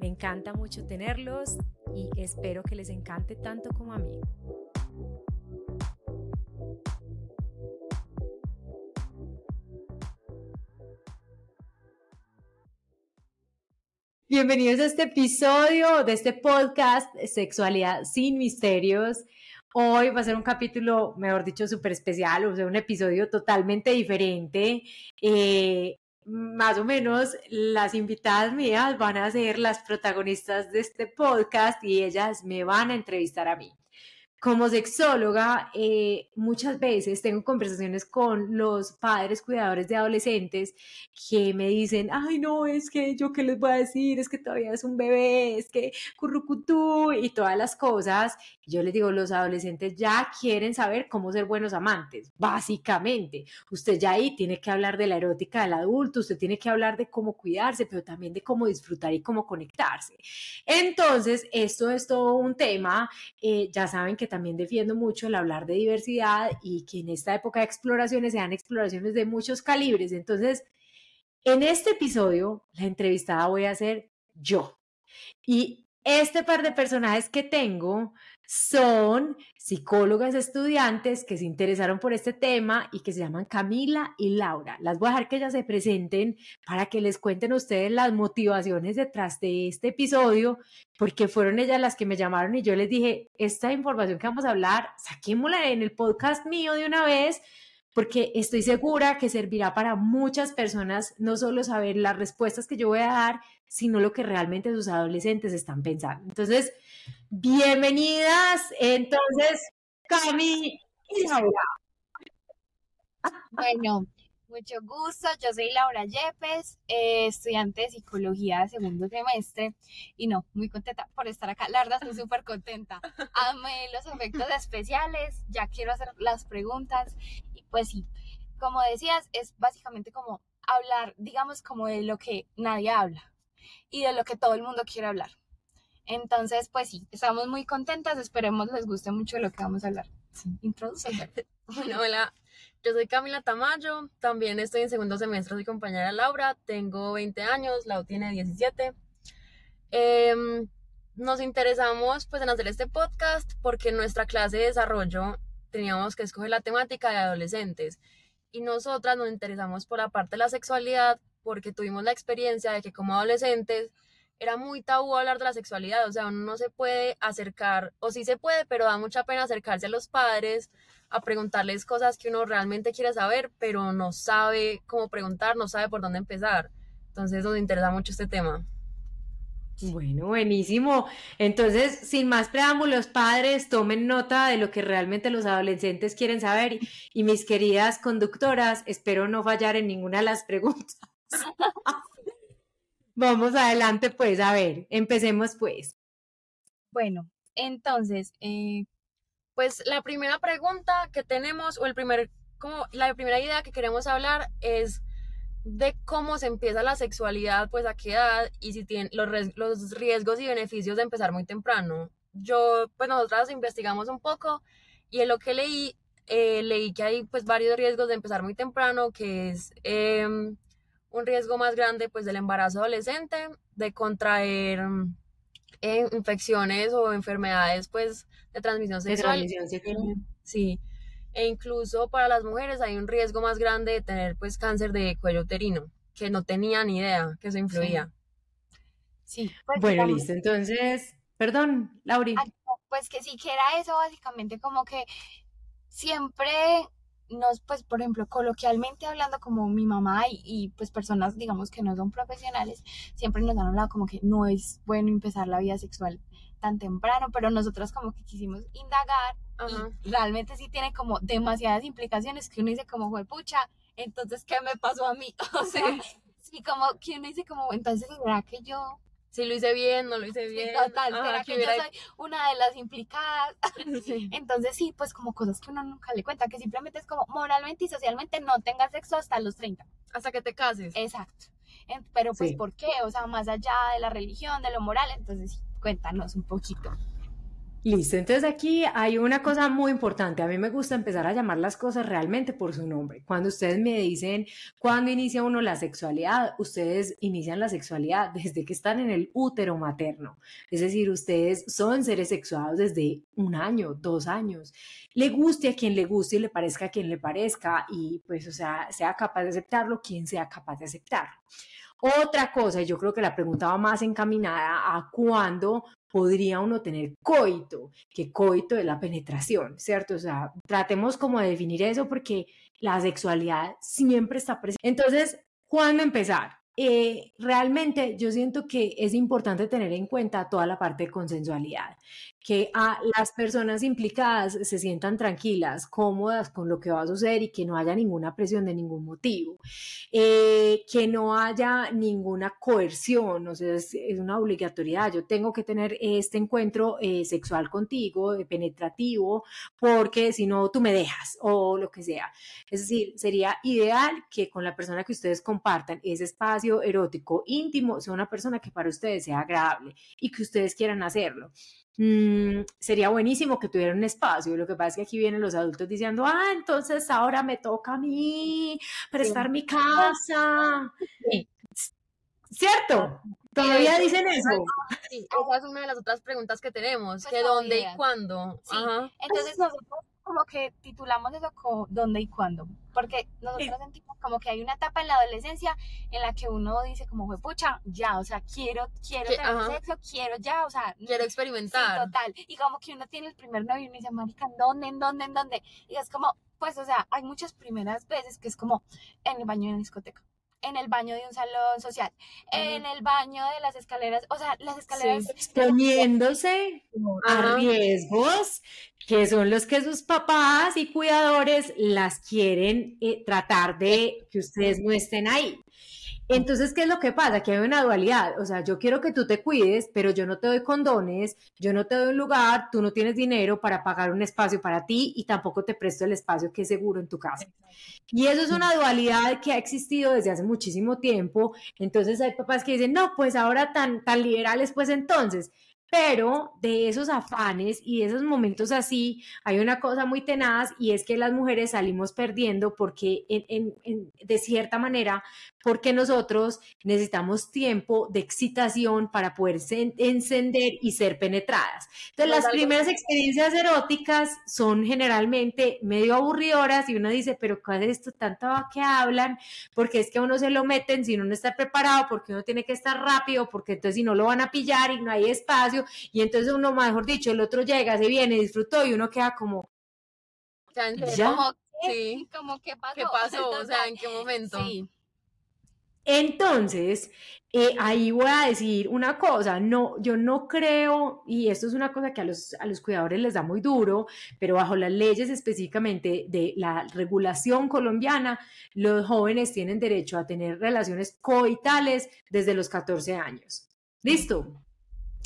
Me encanta mucho tenerlos y espero que les encante tanto como a mí. Bienvenidos a este episodio de este podcast Sexualidad sin Misterios. Hoy va a ser un capítulo, mejor dicho, súper especial, o sea, un episodio totalmente diferente. Eh, más o menos las invitadas mías van a ser las protagonistas de este podcast y ellas me van a entrevistar a mí. Como sexóloga, eh, muchas veces tengo conversaciones con los padres cuidadores de adolescentes que me dicen, ay no, es que yo qué les voy a decir, es que todavía es un bebé, es que currucutú y todas las cosas. Yo les digo, los adolescentes ya quieren saber cómo ser buenos amantes, básicamente. Usted ya ahí tiene que hablar de la erótica del adulto, usted tiene que hablar de cómo cuidarse, pero también de cómo disfrutar y cómo conectarse. Entonces, esto es todo un tema. Eh, ya saben que también defiendo mucho el hablar de diversidad y que en esta época de exploraciones sean exploraciones de muchos calibres. Entonces, en este episodio, la entrevistada voy a ser yo. Y este par de personajes que tengo son psicólogas estudiantes que se interesaron por este tema y que se llaman Camila y Laura. Las voy a dejar que ellas se presenten para que les cuenten ustedes las motivaciones detrás de este episodio, porque fueron ellas las que me llamaron y yo les dije, esta información que vamos a hablar, saquémosla en el podcast mío de una vez porque estoy segura que servirá para muchas personas no solo saber las respuestas que yo voy a dar, sino lo que realmente sus adolescentes están pensando. Entonces, bienvenidas, entonces, Cami y Laura. Bueno, mucho gusto, yo soy Laura Yepes, eh, estudiante de psicología de segundo semestre y no, muy contenta por estar acá, la estoy súper contenta. Amé los efectos especiales, ya quiero hacer las preguntas pues sí, como decías, es básicamente como hablar, digamos, como de lo que nadie habla y de lo que todo el mundo quiere hablar. Entonces, pues sí, estamos muy contentas, esperemos les guste mucho lo que vamos a hablar. Sí, bueno, hola, yo soy Camila Tamayo, también estoy en segundo semestre, soy compañera Laura, tengo 20 años, Lau tiene 17. Em, nos interesamos pues en hacer este podcast porque nuestra clase de desarrollo teníamos que escoger la temática de adolescentes. Y nosotras nos interesamos por la parte de la sexualidad porque tuvimos la experiencia de que como adolescentes era muy tabú hablar de la sexualidad, o sea, uno no se puede acercar, o sí se puede, pero da mucha pena acercarse a los padres a preguntarles cosas que uno realmente quiere saber, pero no sabe cómo preguntar, no sabe por dónde empezar. Entonces nos interesa mucho este tema. Bueno, buenísimo. Entonces, sin más preámbulos, padres, tomen nota de lo que realmente los adolescentes quieren saber. Y, mis queridas conductoras, espero no fallar en ninguna de las preguntas. Vamos adelante, pues, a ver, empecemos, pues. Bueno, entonces, eh, pues la primera pregunta que tenemos, o el primer, como la primera idea que queremos hablar es de cómo se empieza la sexualidad, pues a qué edad y si tienen los, los riesgos y beneficios de empezar muy temprano. Yo, pues nosotras investigamos un poco y en lo que leí, eh, leí que hay pues varios riesgos de empezar muy temprano, que es em, un riesgo más grande pues del embarazo adolescente, de contraer em, infecciones o enfermedades pues de transmisión sexual. De transmisión sexual. Sí e incluso para las mujeres hay un riesgo más grande de tener pues cáncer de cuello uterino, que no tenía ni idea que eso influía. Sí. Pues, bueno, listo. Entonces, perdón, Lauri. Pues que sí que era eso, básicamente como que siempre nos, pues, por ejemplo, coloquialmente hablando como mi mamá y, y, pues personas, digamos, que no son profesionales, siempre nos han hablado como que no es bueno empezar la vida sexual tan temprano, pero nosotras como que quisimos indagar y realmente sí tiene como demasiadas implicaciones que uno dice como, fue pucha, entonces, ¿qué me pasó a mí? O sea, sí, como que uno dice como, entonces, ¿será que yo si lo hice bien, no lo hice bien. total, ¿será que, yo soy una de las implicadas? Entonces sí, pues como cosas que uno nunca le cuenta, que simplemente es como moralmente y socialmente no tengas sexo hasta los 30. Hasta que te cases. Exacto. Pero pues ¿por qué? O sea, más allá de la religión, de lo moral, entonces cuéntanos un poquito. Listo, entonces aquí hay una cosa muy importante. A mí me gusta empezar a llamar las cosas realmente por su nombre. Cuando ustedes me dicen cuándo inicia uno la sexualidad, ustedes inician la sexualidad desde que están en el útero materno. Es decir, ustedes son seres sexuados desde un año, dos años. Le guste a quien le guste y le parezca a quien le parezca y pues, o sea, sea capaz de aceptarlo quien sea capaz de aceptarlo. Otra cosa, yo creo que la pregunta va más encaminada a cuándo podría uno tener coito, que coito es la penetración, ¿cierto? O sea, tratemos como de definir eso porque la sexualidad siempre está presente. Entonces, ¿cuándo empezar? Eh, realmente yo siento que es importante tener en cuenta toda la parte de consensualidad que a las personas implicadas se sientan tranquilas, cómodas con lo que va a suceder y que no haya ninguna presión de ningún motivo, eh, que no haya ninguna coerción, o sea, es, una obligatoriedad. Yo tengo que tener este encuentro eh, sexual contigo, penetrativo, porque si no, tú me dejas o lo que sea. Es decir, sería ideal que con la persona que ustedes compartan ese espacio erótico íntimo sea una persona que para ustedes sea agradable y que ustedes quieran hacerlo. Mm, sería buenísimo que tuvieran un espacio. Lo que pasa es que aquí vienen los adultos diciendo, ah, entonces ahora me toca a mí prestar mi casa. ¿Cierto? Todavía dicen eso. Sí, esa es una de las otras preguntas que tenemos, pues que dónde y cuándo. Entonces nosotros como que titulamos eso como dónde y cuándo, porque nosotros sentimos como que hay una etapa en la adolescencia en la que uno dice como fue pucha, ya, o sea, quiero, quiero tener sexo, quiero ya, o sea, quiero experimentar. total. Y como que uno tiene el primer novio y uno dice, marica, ¿en dónde, en dónde, en dónde? Y es como, pues, o sea, hay muchas primeras veces que es como en el baño de la discoteca en el baño de un salón social, en el baño de las escaleras, o sea, las escaleras... Exponiéndose a riesgos que son los que sus papás y cuidadores las quieren eh, tratar de que ustedes no estén ahí. Entonces, ¿qué es lo que pasa? Que hay una dualidad. O sea, yo quiero que tú te cuides, pero yo no te doy condones, yo no te doy un lugar, tú no tienes dinero para pagar un espacio para ti y tampoco te presto el espacio que es seguro en tu casa. Y eso es una dualidad que ha existido desde hace muchísimo tiempo. Entonces hay papás que dicen, no, pues ahora tan, tan liberales, pues entonces. Pero de esos afanes y de esos momentos así, hay una cosa muy tenaz y es que las mujeres salimos perdiendo porque de cierta manera porque nosotros necesitamos tiempo de excitación para poder encender y ser penetradas. Entonces, las primeras experiencias eróticas son generalmente medio aburridoras y uno dice, pero ¿cuál es esto tanto que hablan? Porque es que uno se lo meten si uno no está preparado, porque uno tiene que estar rápido, porque entonces si no lo van a pillar y no hay espacio, y entonces uno, mejor dicho, el otro llega, se viene, disfrutó y uno queda como... ¿Ya? Como, sí. como ¿qué pasó? ¿Qué pasó? O sea, ¿en qué momento? Sí. Entonces, eh, ahí voy a decir una cosa, no, yo no creo, y esto es una cosa que a los, a los cuidadores les da muy duro, pero bajo las leyes específicamente de la regulación colombiana, los jóvenes tienen derecho a tener relaciones coitales desde los 14 años. ¿Listo?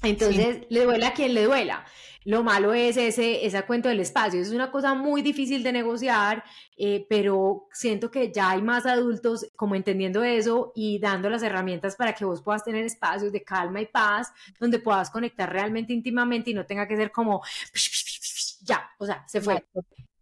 Entonces, le duela a quien le duela. Lo malo es ese, ese cuento del espacio. Es una cosa muy difícil de negociar, eh, pero siento que ya hay más adultos como entendiendo eso y dando las herramientas para que vos puedas tener espacios de calma y paz donde puedas conectar realmente íntimamente y no tenga que ser como ya, o sea, se fue.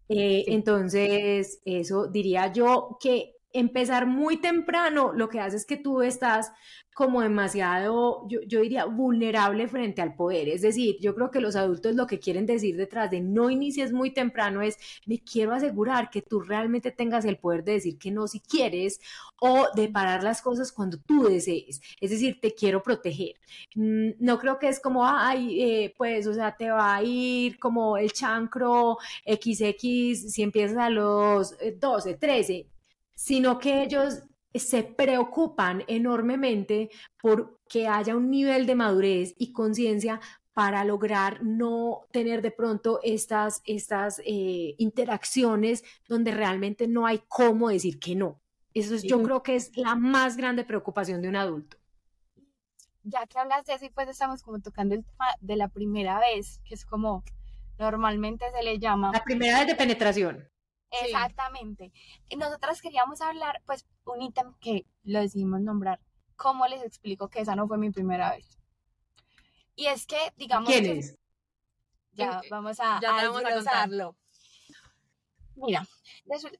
Eh, entonces, eso diría yo que empezar muy temprano lo que hace es que tú estás como demasiado, yo, yo, diría, vulnerable frente al poder. Es decir, yo creo que los adultos lo que quieren decir detrás de no inicies muy temprano es, me quiero asegurar que tú realmente tengas el poder de decir que no si quieres o de parar las cosas cuando tú desees. Es decir, te quiero proteger. Mm, no creo que es como, ay, eh, pues, o sea, te va a ir como el chancro XX si empiezas a los 12, eh, 13 sino que ellos se preocupan enormemente por que haya un nivel de madurez y conciencia para lograr no tener de pronto estas, estas eh, interacciones donde realmente no hay cómo decir que no. Eso es, yo creo que es la más grande preocupación de un adulto. ya que hablas de eso y pues estamos como tocando el tema de la primera vez, que es como normalmente se le llama. La primera vez de penetración. Exactamente. Nosotras queríamos hablar, pues, un ítem que lo decidimos nombrar. ¿Cómo les explico que esa no fue mi primera vez? Y es que, digamos. ¿Quién que, es? Ya, vamos a, ya a vamos a desglosarlo. Mira,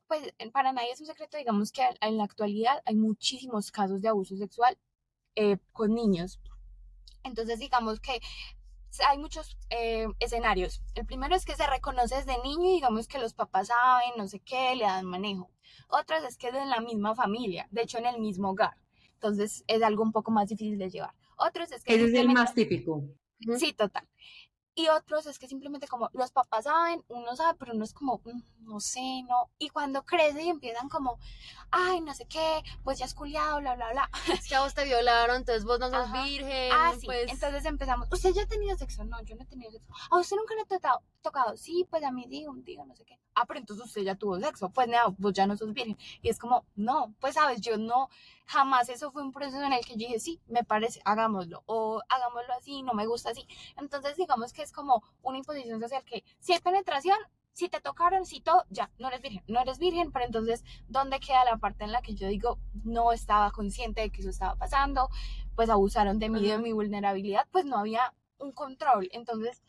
pues para nadie es un secreto, digamos que en la actualidad hay muchísimos casos de abuso sexual eh, con niños. Entonces, digamos que hay muchos eh, escenarios. El primero es que se reconoce desde niño y digamos que los papás saben, no sé qué, le dan manejo. Otros es que es en la misma familia, de hecho en el mismo hogar. Entonces es algo un poco más difícil de llevar. Otros es que... Ese es el más típico. Sí, total. Y otros es que simplemente como los papás saben, uno sabe, pero uno es como, mm, no sé, no. Y cuando crece y empiezan como, ay, no sé qué, pues ya has culiado, bla, bla, bla. Es que a vos te violaron, entonces vos no sos Ajá. virgen. Ah, sí. pues... Entonces empezamos. ¿Usted ya ha tenido sexo? No, yo no he tenido sexo. ¿A usted nunca le ha tocado? Tocado? Sí, pues a mí digo, un día, no sé qué. Ah, pero entonces usted ya tuvo sexo. Pues nada, vos ya no sos virgen. Y es como, no, pues sabes, yo no, jamás eso fue un proceso en el que yo dije, sí, me parece, hagámoslo. O hagámoslo así, no me gusta así. Entonces digamos que es como una imposición social que si hay penetración, si te tocaron, si todo, ya, no eres virgen, no eres virgen, pero entonces, ¿dónde queda la parte en la que yo digo, no estaba consciente de que eso estaba pasando? Pues abusaron de mí, de mi vulnerabilidad, pues no había un control. Entonces,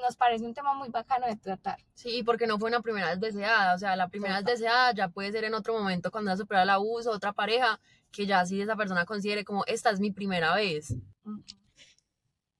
nos parece un tema muy bacano de tratar. Sí, porque no fue una primera vez deseada, o sea, la primera vez deseada ya puede ser en otro momento cuando ha superado el abuso, otra pareja, que ya sí esa persona considere como, esta es mi primera vez.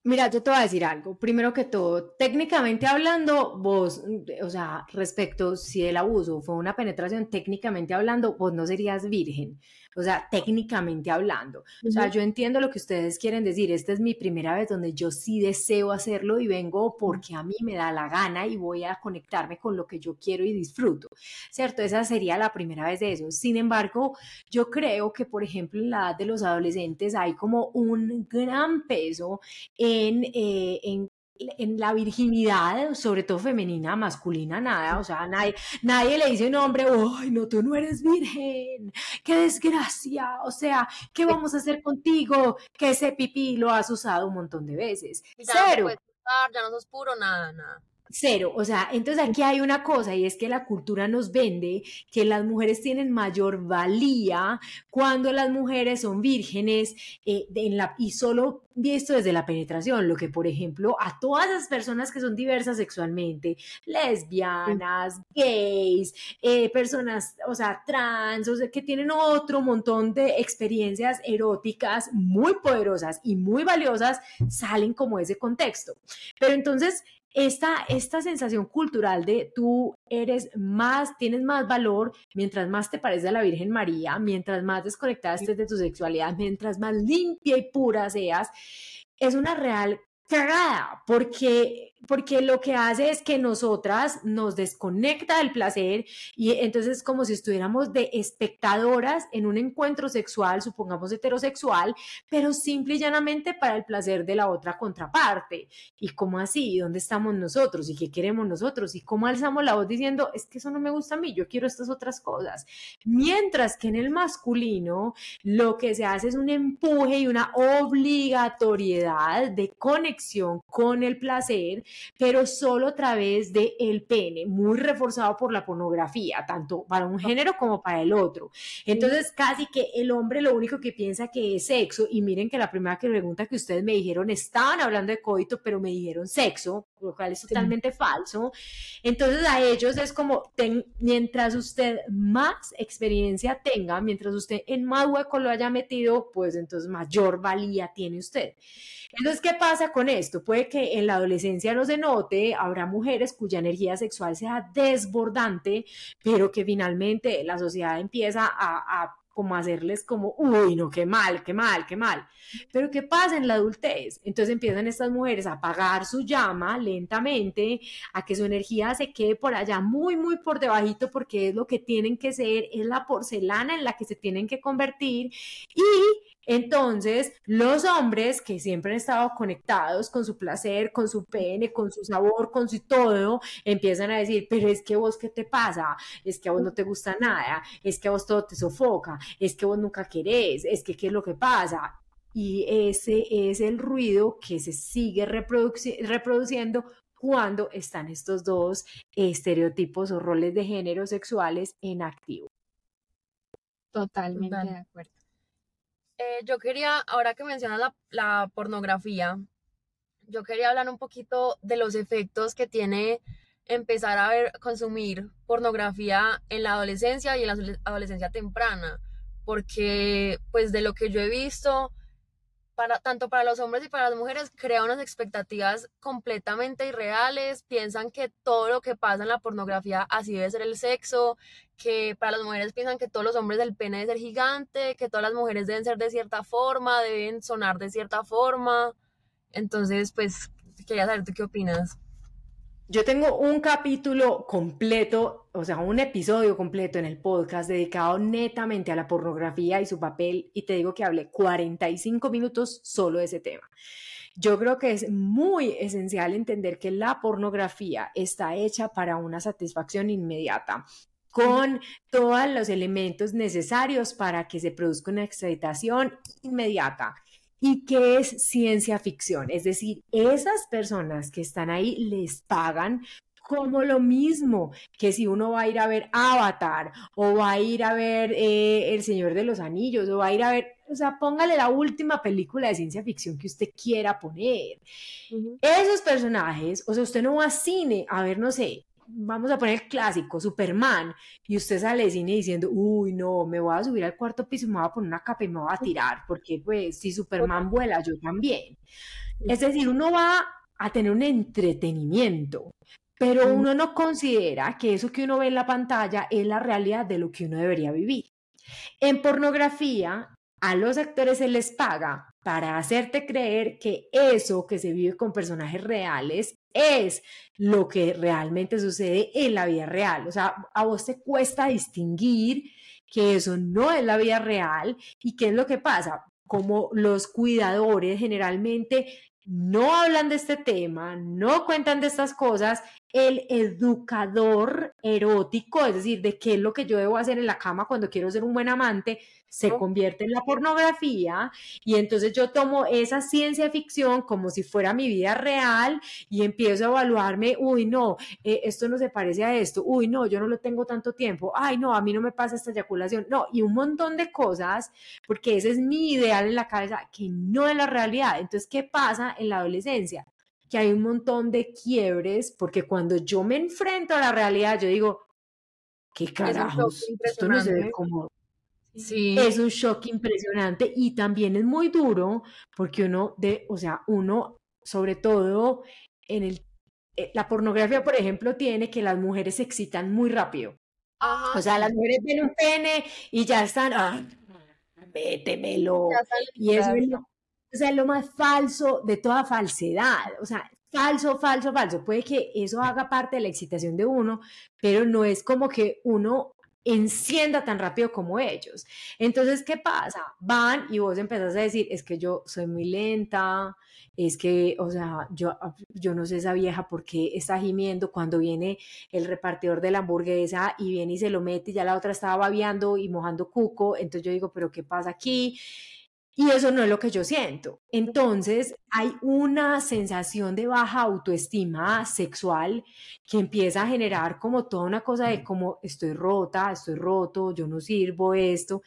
Mira, yo te voy a decir algo. Primero que todo, técnicamente hablando, vos, o sea, respecto si el abuso fue una penetración, técnicamente hablando, vos no serías virgen. O sea, técnicamente hablando. O sea, yo entiendo lo que ustedes quieren decir. Esta es mi primera vez donde yo sí deseo hacerlo y vengo porque a mí me da la gana y voy a conectarme con lo que yo quiero y disfruto. ¿Cierto? Esa sería la primera vez de eso. Sin embargo, yo creo que, por ejemplo, en la edad de los adolescentes hay como un gran peso en, eh, en en la virginidad, sobre todo femenina, masculina, nada, o sea, nadie, nadie le dice a un hombre, ¡ay, no, tú no eres virgen! ¡Qué desgracia! O sea, ¿qué vamos a hacer contigo? Que ese pipí lo has usado un montón de veces. Ya Cero. No puedes usar, ya no sos puro, nada, nada. Cero, o sea, entonces aquí hay una cosa y es que la cultura nos vende que las mujeres tienen mayor valía cuando las mujeres son vírgenes eh, en la, y solo visto desde la penetración, lo que por ejemplo a todas las personas que son diversas sexualmente, lesbianas, gays, eh, personas, o sea, trans, o sea, que tienen otro montón de experiencias eróticas muy poderosas y muy valiosas, salen como ese contexto. Pero entonces esta, esta sensación cultural de tú eres más, tienes más valor mientras más te parece a la Virgen María, mientras más desconectada estés de tu sexualidad, mientras más limpia y pura seas, es una real cagada, porque porque lo que hace es que nosotras nos desconecta del placer y entonces es como si estuviéramos de espectadoras en un encuentro sexual, supongamos heterosexual, pero simple y llanamente para el placer de la otra contraparte. ¿Y cómo así? ¿Dónde estamos nosotros? ¿Y qué queremos nosotros? ¿Y cómo alzamos la voz diciendo, es que eso no me gusta a mí, yo quiero estas otras cosas? Mientras que en el masculino lo que se hace es un empuje y una obligatoriedad de conexión con el placer pero solo a través del el pene, muy reforzado por la pornografía, tanto para un género como para el otro. Entonces, casi que el hombre lo único que piensa que es sexo, y miren que la primera pregunta que ustedes me dijeron, estaban hablando de coito, pero me dijeron sexo, lo cual es totalmente sí. falso. Entonces, a ellos es como, ten, mientras usted más experiencia tenga, mientras usted en más hueco lo haya metido, pues entonces mayor valía tiene usted. Entonces, ¿qué pasa con esto? Puede que en la adolescencia no se note, habrá mujeres cuya energía sexual sea desbordante, pero que finalmente la sociedad empieza a, a como hacerles como, uy, no, qué mal, qué mal, qué mal. Pero ¿qué pasa en la adultez? Entonces empiezan estas mujeres a apagar su llama lentamente, a que su energía se quede por allá muy, muy por debajito, porque es lo que tienen que ser, es la porcelana en la que se tienen que convertir y entonces, los hombres que siempre han estado conectados con su placer, con su pene, con su sabor, con su todo, empiezan a decir, pero es que vos, ¿qué te pasa? Es que a vos no te gusta nada, es que a vos todo te sofoca, es que vos nunca querés, es que, ¿qué es lo que pasa? y ese es el ruido que se sigue reproduciendo cuando están estos dos estereotipos o roles de género sexuales en activo. Totalmente de acuerdo. Eh, yo quería, ahora que mencionas la, pornografía, yo quería hablar un poquito de los efectos que tiene empezar a ver, consumir pornografía en la adolescencia y en la adolescencia temprana, porque pues de lo que yo he visto, para, tanto para los hombres y para las mujeres, crea unas expectativas completamente irreales, piensan que todo lo que pasa en la pornografía así debe ser el sexo, que para las mujeres piensan que todos los hombres del pene deben ser gigante, que todas las mujeres deben ser de cierta forma, deben sonar de cierta forma. Entonces, pues, quería saber tú qué opinas. Yo tengo un capítulo completo, o sea, un episodio completo en el podcast dedicado netamente a la pornografía y su papel, y te digo que hablé 45 minutos solo de ese tema. Yo creo que es muy esencial entender que la pornografía está hecha para una satisfacción inmediata con todos los elementos necesarios para que se produzca una excitación inmediata y qué es ciencia ficción. Es decir, esas personas que están ahí les pagan como lo mismo que si uno va a ir a ver Avatar o va a ir a ver eh, El Señor de los Anillos o va a ir a ver, o sea, póngale la última película de ciencia ficción que usted quiera poner. Esos personajes, o sea, usted no va a cine a ver, no sé, vamos a poner el clásico, Superman, y usted sale de cine diciendo, uy, no, me voy a subir al cuarto piso, me voy a poner una capa y me voy a tirar, porque pues si Superman vuela, yo también. Es decir, uno va a tener un entretenimiento, pero uno no considera que eso que uno ve en la pantalla es la realidad de lo que uno debería vivir. En pornografía, a los actores se les paga para hacerte creer que eso que se vive con personajes reales es lo que realmente sucede en la vida real. O sea, a vos te cuesta distinguir que eso no es la vida real y qué es lo que pasa. Como los cuidadores generalmente no hablan de este tema, no cuentan de estas cosas, el educador erótico, es decir, de qué es lo que yo debo hacer en la cama cuando quiero ser un buen amante, se convierte en la pornografía y entonces yo tomo esa ciencia ficción como si fuera mi vida real y empiezo a evaluarme, uy, no, eh, esto no se parece a esto, uy, no, yo no lo tengo tanto tiempo, ay, no, a mí no me pasa esta eyaculación, no, y un montón de cosas, porque ese es mi ideal en la cabeza, que no es la realidad. Entonces, ¿qué pasa en la adolescencia? Que hay un montón de quiebres, porque cuando yo me enfrento a la realidad, yo digo, ¿qué carajos? Esto no se ve como Sí. Es un shock impresionante y también es muy duro porque uno, de, o sea, uno, sobre todo en el, eh, la pornografía, por ejemplo, tiene que las mujeres se excitan muy rápido. O sea, las mujeres ven un pene y ya están, ah, vétemelo. Y eso es lo, o sea, lo más falso de toda falsedad. O sea, falso, falso, falso. Puede que eso haga parte de la excitación de uno, pero no es como que uno encienda tan rápido como ellos. Entonces, ¿qué pasa? Van y vos empezás a decir, es que yo soy muy lenta, es que, o sea, yo, yo no sé esa vieja por qué está gimiendo cuando viene el repartidor de la hamburguesa y viene y se lo mete y ya la otra estaba babeando y mojando cuco, entonces yo digo, pero ¿qué pasa aquí? Y eso no es lo que yo siento. Entonces hay una sensación de baja autoestima sexual que empieza a generar como toda una cosa de como estoy rota, estoy roto, yo no sirvo esto.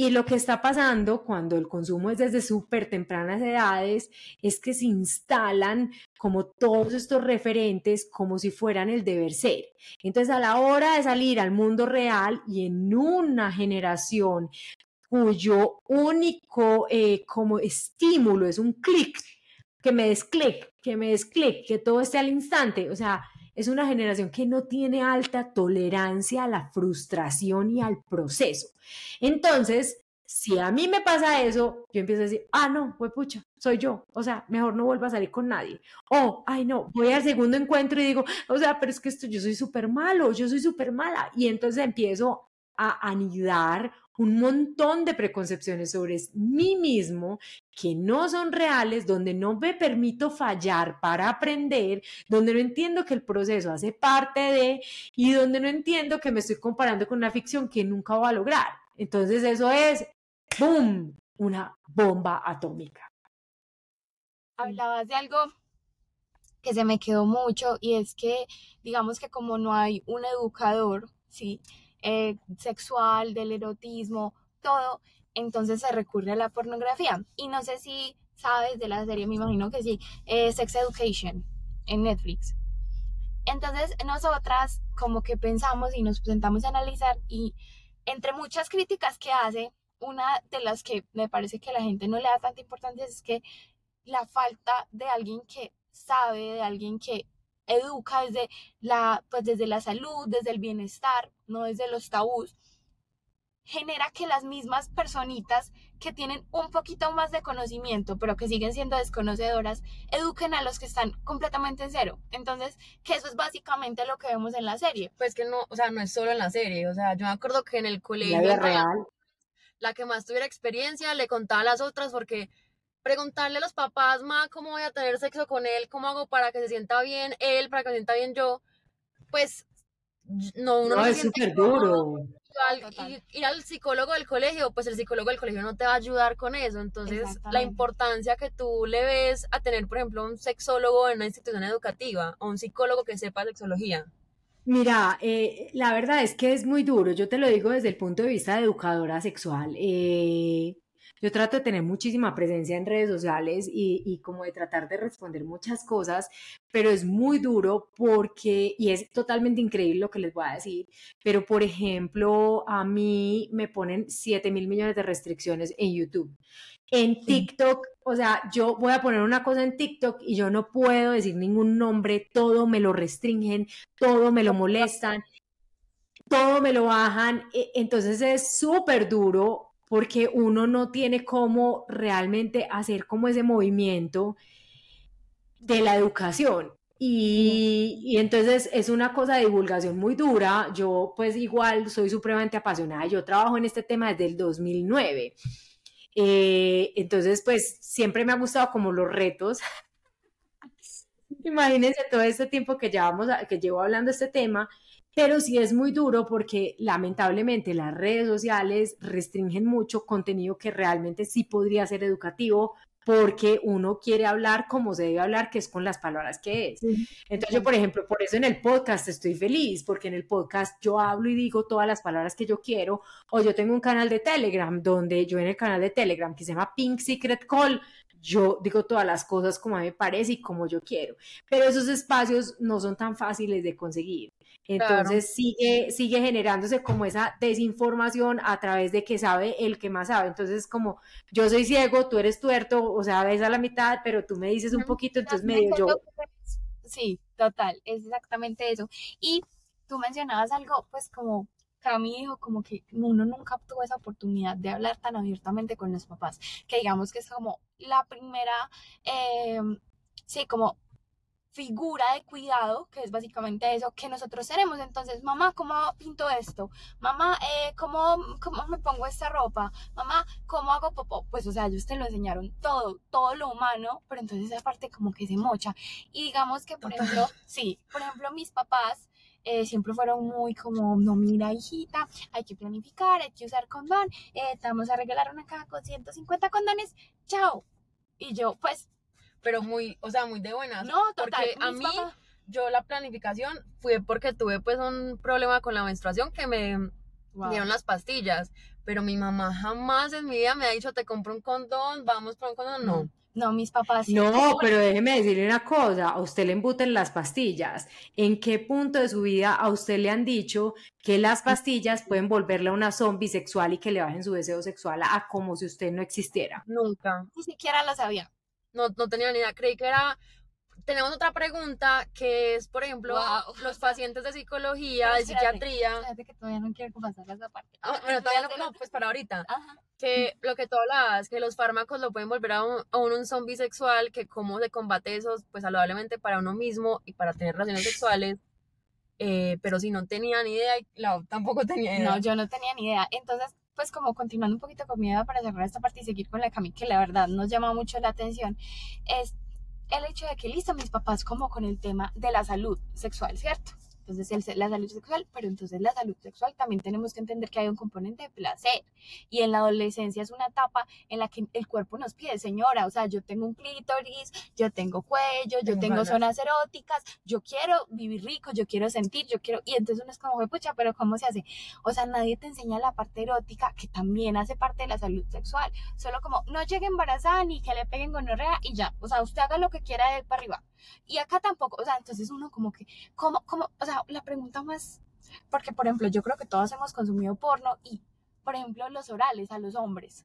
Y lo que está pasando cuando el consumo es desde súper tempranas edades es que se instalan como todos estos referentes como si fueran el deber ser. Entonces a la hora de salir al mundo real y en una generación cuyo único eh, como estímulo es un clic, que me des clic, que me des clic, que todo esté al instante. O sea, es una generación que no tiene alta tolerancia a la frustración y al proceso. Entonces, si a mí me pasa eso, yo empiezo a decir, ah, no, pucha, soy yo, o sea, mejor no vuelva a salir con nadie. O, ay, no, voy al segundo encuentro y digo, o sea, pero es que esto, yo soy súper malo, yo soy súper mala. Y entonces empiezo a anidar un montón de preconcepciones sobre mí mismo que no son reales, donde no me permito fallar para aprender, donde no entiendo que el proceso hace parte de y donde no entiendo que me estoy comparando con una ficción que nunca voy a lograr. Entonces eso es, ¡boom!, una bomba atómica. Hablabas de algo que se me quedó mucho y es que digamos que como no hay un educador, ¿sí? Eh, sexual, del erotismo, todo, entonces se recurre a la pornografía. Y no sé si sabes de la serie, me imagino que sí, eh, Sex Education en Netflix. Entonces nosotras como que pensamos y nos presentamos a analizar y entre muchas críticas que hace, una de las que me parece que la gente no le da tanta importancia es que la falta de alguien que sabe, de alguien que educa desde la, pues desde la salud, desde el bienestar, no desde los tabús, genera que las mismas personitas que tienen un poquito más de conocimiento, pero que siguen siendo desconocedoras, eduquen a los que están completamente en cero. Entonces, que eso es básicamente lo que vemos en la serie. Pues que no, o sea, no es solo en la serie, o sea, yo me acuerdo que en el colegio... La real. La que más tuviera experiencia le contaba a las otras porque preguntarle a los papás, ma, ¿cómo voy a tener sexo con él? ¿Cómo hago para que se sienta bien él, para que se sienta bien yo? Pues no, uno no, es súper duro. ir al psicólogo del colegio, pues el psicólogo del colegio no te va a ayudar con eso. Entonces, la importancia que tú le ves a tener, por ejemplo, un sexólogo en una institución educativa o un psicólogo que sepa sexología. Mira, eh, la verdad es que es muy duro. Yo te lo digo desde el punto de vista de educadora sexual. Eh, yo trato de tener muchísima presencia en redes sociales y, y, como de tratar de responder muchas cosas, pero es muy duro porque, y es totalmente increíble lo que les voy a decir, pero por ejemplo, a mí me ponen 7 mil millones de restricciones en YouTube. En TikTok, o sea, yo voy a poner una cosa en TikTok y yo no puedo decir ningún nombre, todo me lo restringen, todo me lo molestan, todo me lo bajan, e, entonces es súper duro porque uno no tiene cómo realmente hacer como ese movimiento de la educación. Y, entonces es una cosa de divulgación muy dura. Yo pues igual soy supremamente apasionada. Yo trabajo en este tema desde el 2009. Eh, entonces pues siempre me ha gustado como los retos. Imagínense todo este tiempo que llevamos, que llevo hablando de este tema pero sí es muy duro porque lamentablemente las redes sociales restringen mucho contenido que realmente sí podría ser educativo porque uno quiere hablar como se debe hablar, que es con las palabras que es. Entonces yo, por ejemplo, por eso en el podcast estoy feliz, porque en el podcast yo hablo y digo todas las palabras que yo quiero, o yo tengo un canal de Telegram, donde yo en el canal de Telegram, que se llama Pink Secret Call, yo digo todas las cosas como a mí me parece y como yo quiero, pero esos espacios no son tan fáciles de conseguir. Entonces sigue, sigue generándose como esa desinformación a través de que sabe el que más sabe. Entonces como yo soy ciego, tú eres tuerto, o sea, ves a la mitad, pero tú me dices un poquito, entonces medio yo... Sí, total, es exactamente eso. Y tú mencionabas algo, pues como Cami dijo como que uno nunca tuvo esa oportunidad de hablar tan abiertamente con los papás, que digamos que es como la primera, eh, sí, como figura de cuidado, que es básicamente eso que nosotros tenemos. Entonces, mamá, ¿cómo pinto esto? Mamá, eh, ¿cómo, ¿cómo me pongo esta ropa? Mamá, ¿cómo hago popó? Pues, o sea, ellos te lo enseñaron todo, todo lo humano, pero entonces esa parte como que se mocha. Y digamos que, por ejemplo, sí, por ejemplo, mis papás eh, siempre fueron muy como, no, mira, hijita, hay que planificar, hay que usar condón, eh, te vamos a regalar una caja con 150 condones, chao. Y yo, pues, pero muy, o sea, muy de buenas. No, total. Porque a mí, yo la planificación fue porque tuve pues un problema con la menstruación que me dieron las pastillas. Pero mi mamá jamás en mi vida me ha dicho, te compro un condón, vamos por un condón. No. No, mis papás. No, pero déjeme decirle una cosa, a usted le embuten las pastillas. ¿En qué punto de su vida a usted le han dicho que las pastillas pueden volverle a una zombie sexual y que le bajen su deseo sexual a como si usted no existiera? Nunca. Ni siquiera lo sabía no, no tenía ni idea, creí que era... Tenemos otra pregunta que es, por ejemplo, los pacientes de psicología, de psiquiatría. que todavía no quiero pasar esa parte. Ah, bueno, todavía no, pues para ahorita. Que lo que tú hablabas, que los fármacos lo pueden volver a, un, a uno un zombie sexual, que cómo se combate eso, pues saludablemente para uno mismo y para tener relaciones sexuales. Eh, pero si no tenía ni idea, la, tampoco tenía idea. No, yo no tenía ni idea. Entonces, pues como continuando un poquito con mi idea para cerrar esta parte y seguir con la Cami, que la verdad nos llama mucho la atención, es el hecho de que listo mis papás como con el tema de la salud sexual, ¿cierto? Entonces la salud sexual, pero entonces la salud sexual también tenemos que entender que hay un componente de placer y en la adolescencia es una etapa en la que el cuerpo nos pide, señora, o sea, yo tengo un clítoris, yo tengo cuello, yo tengo, zonas eróticas, yo quiero vivir rico, yo quiero sentir, yo quiero, y entonces uno es como, pucha, pero ¿cómo se hace? O sea, nadie te enseña la parte erótica que también hace parte de la salud sexual, solo como, no llegue embarazada ni que le peguen gonorrea y ya, o sea, usted haga lo que quiera de para arriba. Y acá tampoco, o sea, entonces uno como que, ¿cómo, cómo? O sea, la pregunta más, porque por ejemplo, yo creo que todos hemos consumido porno y, por ejemplo, los orales a los hombres.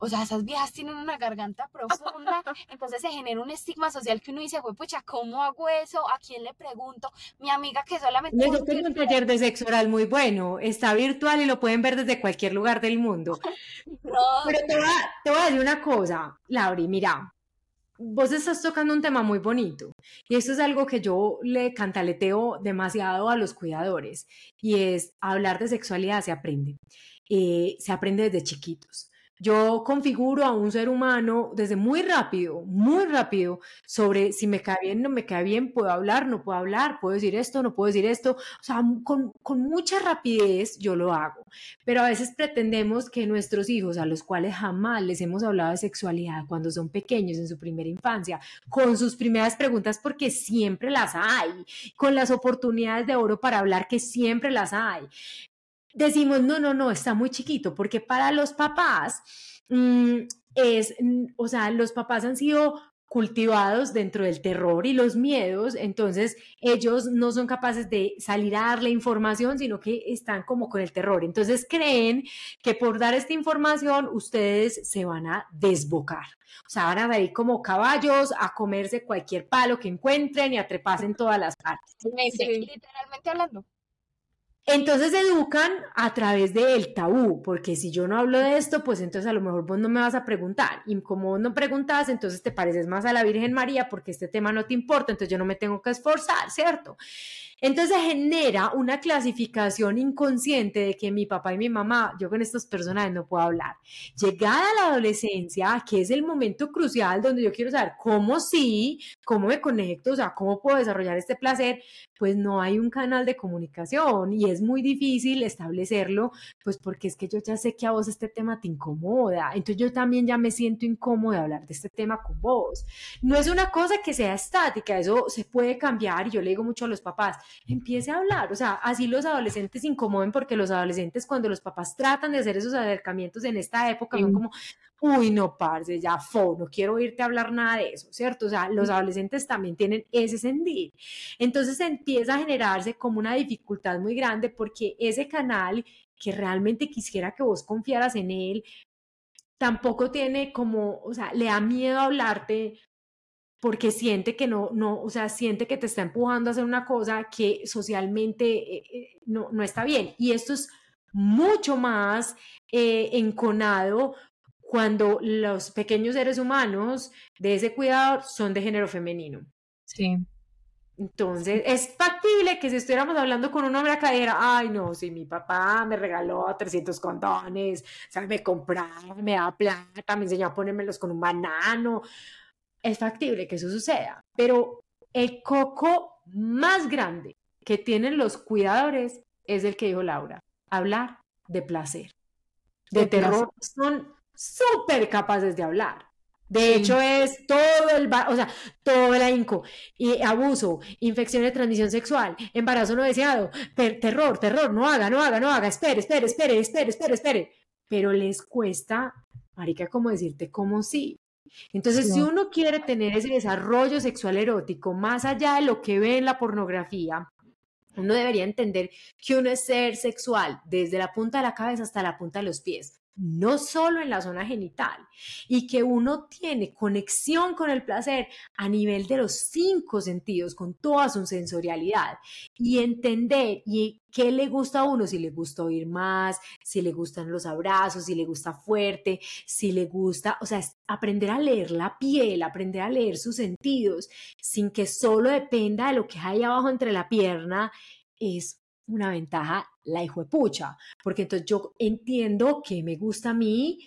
O sea, esas viejas tienen una garganta profunda, entonces se genera un estigma social que uno dice, pucha, ¿cómo hago eso? ¿A quién le pregunto? Mi amiga que solamente... Yo tengo un taller de sexo oral muy bueno, está virtual y lo pueden ver desde cualquier lugar del mundo. Pero te voy, a, te voy a decir una cosa, Lauri, mira, vos estás tocando un tema muy bonito y esto es algo que yo le cantaleteo demasiado a los cuidadores y es hablar de sexualidad se aprende, eh, se aprende desde chiquitos. Yo configuro a un ser humano desde muy rápido, muy rápido, sobre si me cae bien, no me cae bien, puedo hablar, no puedo hablar, puedo decir esto, no puedo decir esto. O sea, con, con mucha rapidez yo lo hago. Pero a veces pretendemos que nuestros hijos, a los cuales jamás les hemos hablado de sexualidad cuando son pequeños, en su primera infancia, con sus primeras preguntas, porque siempre las hay, con las oportunidades de oro para hablar, que siempre las hay decimos, no, no, no, está muy chiquito, porque para los papás mm, es, mm, o sea, los papás han sido cultivados dentro del terror y los miedos, entonces ellos no son capaces de salir a darle información, sino que están como con el terror. Entonces creen que por dar esta información ustedes se van a desbocar. O sea, van a ir como caballos a comerse cualquier palo que encuentren y a treparse en todas las partes. Literalmente hablando. Entonces educan a través del tabú, porque si yo no hablo de esto, pues entonces a lo mejor vos no me vas a preguntar. Y como vos no preguntas, entonces te pareces más a la Virgen María porque este tema no te importa, entonces yo no me tengo que esforzar, ¿cierto? Entonces genera una clasificación inconsciente de que mi papá y mi mamá, yo con estos personajes no puedo hablar. Llegada la adolescencia, que es el momento crucial donde yo quiero saber cómo sí, cómo me conecto, o sea, cómo puedo desarrollar este placer, pues no hay un canal de comunicación y es muy difícil establecerlo, pues porque es que yo ya sé que a vos este tema te incomoda, entonces yo también ya me siento incómodo de hablar de este tema con vos. No es una cosa que sea estática, eso se puede cambiar y yo le digo mucho a los papás, empiece a hablar. O sea, así los adolescentes se incomoden porque los adolescentes cuando los papás tratan de hacer esos acercamientos en esta época son como, uy, no, parce, ya fo, no quiero oírte hablar nada de eso, ¿cierto? O sea, los adolescentes también tienen ese sentir. Entonces empieza a generarse como una dificultad muy grande porque ese canal que realmente quisiera que vos confiaras en él, tampoco tiene como, o sea, le da miedo hablarte porque siente que no, no, o sea, siente que te está empujando a hacer una cosa que socialmente eh, eh, no, no, está bien. Y esto es mucho más eh, enconado cuando los pequeños seres humanos de ese cuidador son de género femenino. Sí. Entonces, es factible que si estuviéramos hablando con un hombre acá, dijera, ay, no, si mi papá me regaló 300 condones, me compraba, me da plata, me enseñó a ponérmelos con un banano, es factible que eso suceda, pero el coco más grande que tienen los cuidadores es el que dijo Laura, hablar de placer, de, terror. Son súper capaces de hablar. De hecho, es todo el, o sea, todo el ahínco, y abuso, infección de transmisión sexual, embarazo no deseado, terror, terror, no haga, no haga, no haga, espere, espere, espere, espere, espere, espere. Pero les cuesta, marica, como decirte como sí. Entonces, si uno quiere tener ese desarrollo sexual erótico más allá de lo que ve en la pornografía, uno debería entender que uno es ser sexual desde la punta de la cabeza hasta la punta de los pies no solo en la zona genital, y que uno tiene conexión con el placer a nivel de los cinco sentidos, con toda su sensorialidad, y entender y qué le gusta a uno, si le gusta oír más, si le gustan los abrazos, si le gusta fuerte, si le gusta, o sea, aprender a leer la piel, aprender a leer sus sentidos, sin que solo dependa de lo que hay abajo entre la pierna, es una ventaja la hijo de pucha, porque entonces yo entiendo que me gusta a mí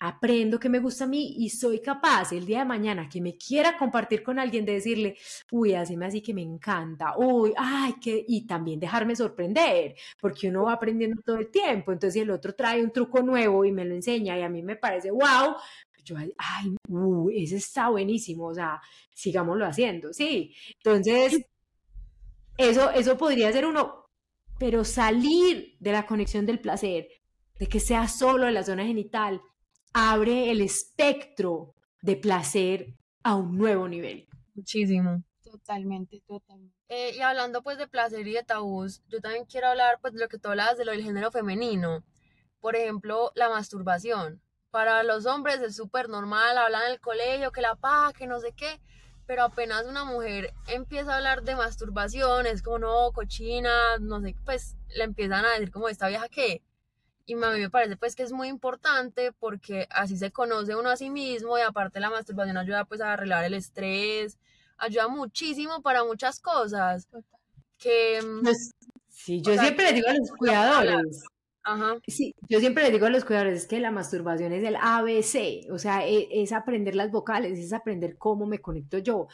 aprendo que me gusta a mí y soy capaz el día de mañana que me quiera compartir con alguien de decirle, uy, así me así que me encanta, uy, ay, que, y también dejarme sorprender, porque uno va aprendiendo todo el tiempo, entonces el otro trae un truco nuevo y me lo enseña y a mí me parece, wow, yo, ay, uh, ese está buenísimo, o sea, sigámoslo haciendo, sí. Entonces, eso, eso podría ser uno, pero salir de la conexión del placer, de que sea solo en la zona genital, abre el espectro de placer a un nuevo nivel. Muchísimo. Totalmente, totalmente. Eh, y hablando pues de placer y de tabús, yo también quiero hablar pues de lo que tú hablabas de lo del género femenino. Por ejemplo, la masturbación. Para los hombres es súper normal, hablan en el colegio, que la paja, que no sé qué, pero apenas una mujer empieza a hablar de masturbación, es como, no, cochina, no sé, pues le empiezan a decir como esta vieja que, y a mí me parece pues que es muy importante porque así se conoce uno a sí mismo y aparte la masturbación ayuda pues a arreglar el estrés, ayuda muchísimo para muchas cosas. Que, pues, sí, yo siempre le digo a los cuidadores. Ajá. Sí, yo siempre le digo a los cuidadores que la masturbación es el ABC, o sea, es, es aprender las vocales, es aprender cómo me conecto yo.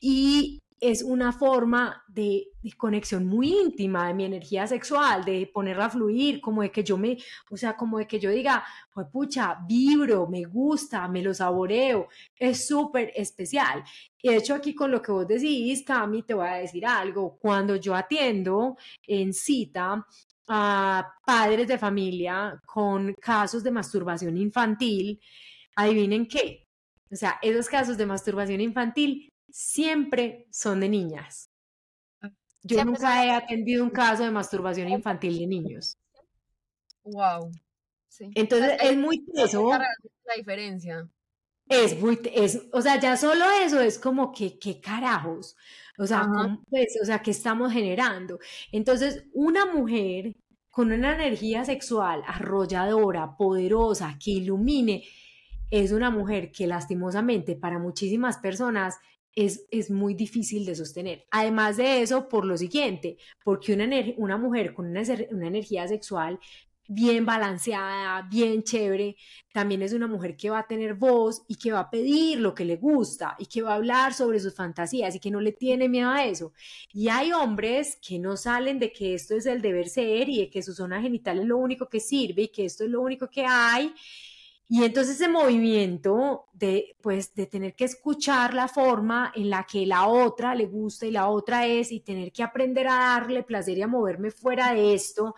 Y es una forma de, conexión muy íntima de mi energía sexual, de ponerla a fluir, como de que yo me, o sea, como de que yo diga, pues pucha, vibro, me gusta, me lo saboreo, es súper especial. Y de hecho aquí con lo que vos decís, Cami, te voy a decir algo, cuando yo atiendo en cita a padres de familia con casos de masturbación infantil, adivinen qué, o sea, esos casos de masturbación infantil siempre son de niñas. Ah, Yo nunca he atendido un caso de masturbación infantil de niños. Wow. Entonces es muy eso. La diferencia. Es muy, es, o sea, ya solo eso es como que, qué carajos. O sea, pues, o sea, ¿qué estamos generando? Entonces, una mujer con una energía sexual arrolladora, poderosa, que ilumine, es una mujer que lastimosamente para muchísimas personas es, muy difícil de sostener. Además de eso, por lo siguiente, porque una, una mujer con una, una energía sexual bien balanceada, bien chévere, también es una mujer que va a tener voz y que va a pedir lo que le gusta y que va a hablar sobre sus fantasías y que no le tiene miedo a eso. Y hay hombres que no salen de que esto es el deber ser y de que su zona genital es lo único que sirve y que esto es lo único que hay y entonces ese movimiento de, pues, de tener que escuchar la forma en la que la otra le gusta y la otra es, y tener que aprender a darle placer y a moverme fuera de esto,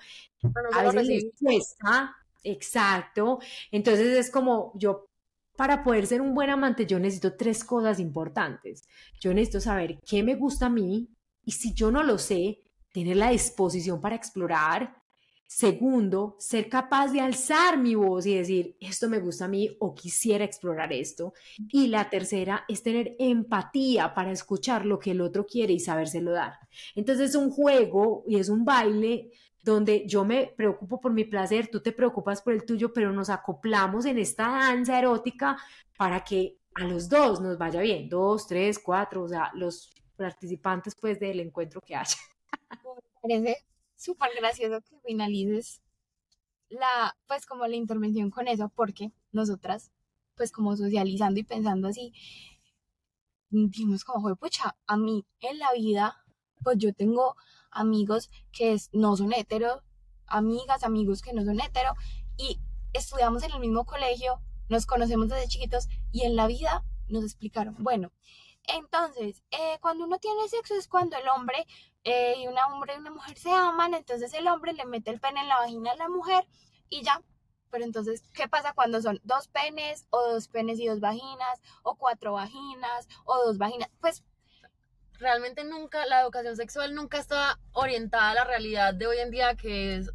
a veces les cuesta, exacto. Entonces es como yo, para poder ser un buen amante, yo necesito tres cosas importantes. Yo necesito saber qué me gusta a mí, y si yo no lo sé, tener la disposición para explorar, Segundo, ser capaz de alzar mi voz y decir, esto me gusta a mí o quisiera explorar esto. Y la tercera es tener empatía para escuchar lo que el otro quiere y sabérselo dar. Entonces es un juego y es un baile donde yo me preocupo por mi placer, tú te preocupas por el tuyo, pero nos acoplamos en esta danza erótica para que a los dos nos vaya bien, dos, tres, cuatro, o sea, los participantes pues del encuentro que haya. súper gracioso que finalices la, pues como la intervención con eso, porque nosotras, pues como socializando y pensando así, vimos como, pucha, a mí en la vida, pues yo tengo amigos que no son hetero, amigas, amigos que no son hetero, y estudiamos en el mismo colegio, nos conocemos desde chiquitos, y en la vida nos explicaron, bueno, entonces, eh, cuando uno tiene sexo es cuando el hombre eh, y un hombre y una mujer se aman, entonces el hombre le mete el pene en la vagina a la mujer y ya. Pero entonces, ¿qué pasa cuando son dos penes o dos penes y dos vaginas o cuatro vaginas o dos vaginas? Pues realmente nunca, la educación sexual nunca está orientada a la realidad de hoy en día que es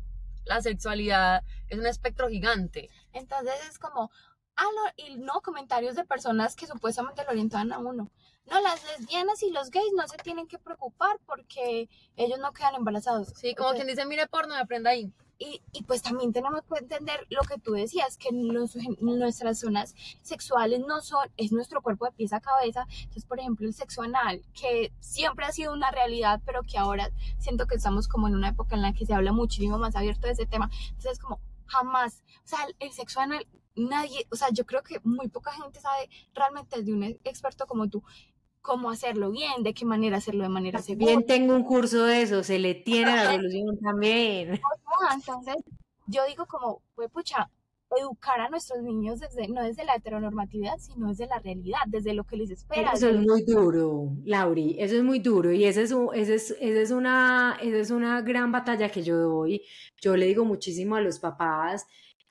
la sexualidad, es un espectro gigante. Entonces es como, ah, no, y no comentarios de personas que supuestamente lo orientaban a uno no, las lesbianas y los gays no se tienen que preocupar porque ellos no quedan embarazados. Sí, como quien dice, mire porno aprenda ahí. Y, y, pues también tenemos que entender lo que tú decías, que nuestras zonas sexuales no son, es nuestro cuerpo de pies a cabeza. Entonces, por ejemplo, el sexo anal, que siempre ha sido una realidad, pero que ahora siento que estamos como en una época en la que se habla muchísimo más abierto de ese tema. Entonces, como jamás, o sea, el sexo anal nadie, o sea, yo creo que muy poca gente sabe realmente de un experto como tú cómo hacerlo bien, de qué manera hacerlo de manera segura. Bien, tengo un curso de eso, se le tiene la solución también. Entonces, yo digo como, pues pucha, educar a nuestros niños desde, no desde la heteronormatividad, sino desde la realidad, desde lo que les espera. Eso es muy duro, Lauri, eso es muy duro y esa es, es, es, una, esa es una gran batalla que yo doy. Yo le digo muchísimo a los papás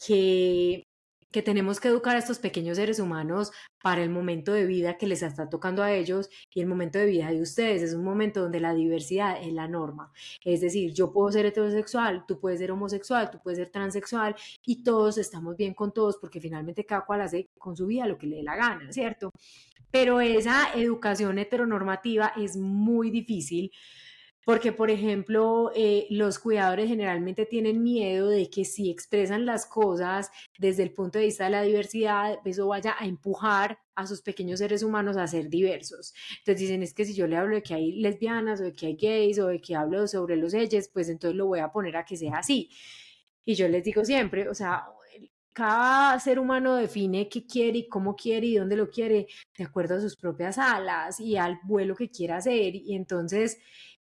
que que tenemos que educar a estos pequeños seres humanos para el momento de vida que les está tocando a ellos y el momento de vida de ustedes. Es un momento donde la diversidad es la norma. Es decir, yo puedo ser heterosexual, tú puedes ser homosexual, tú puedes ser transexual y todos estamos bien con todos porque finalmente cada cual hace con su vida lo que le dé la gana, ¿cierto? Pero esa educación heteronormativa es muy difícil porque, por ejemplo, eh, los cuidadores generalmente tienen miedo de que si expresan las cosas desde el punto de vista de la diversidad, eso vaya a empujar a sus pequeños seres humanos a ser diversos. Entonces dicen, es que si yo le hablo de que hay lesbianas o de que hay gays o de que hablo sobre los ellos, pues entonces lo voy a poner a que sea así. Y yo les digo siempre, o sea, cada ser humano define qué quiere y cómo quiere y dónde lo quiere de acuerdo a sus propias alas y al vuelo que quiera hacer. Y entonces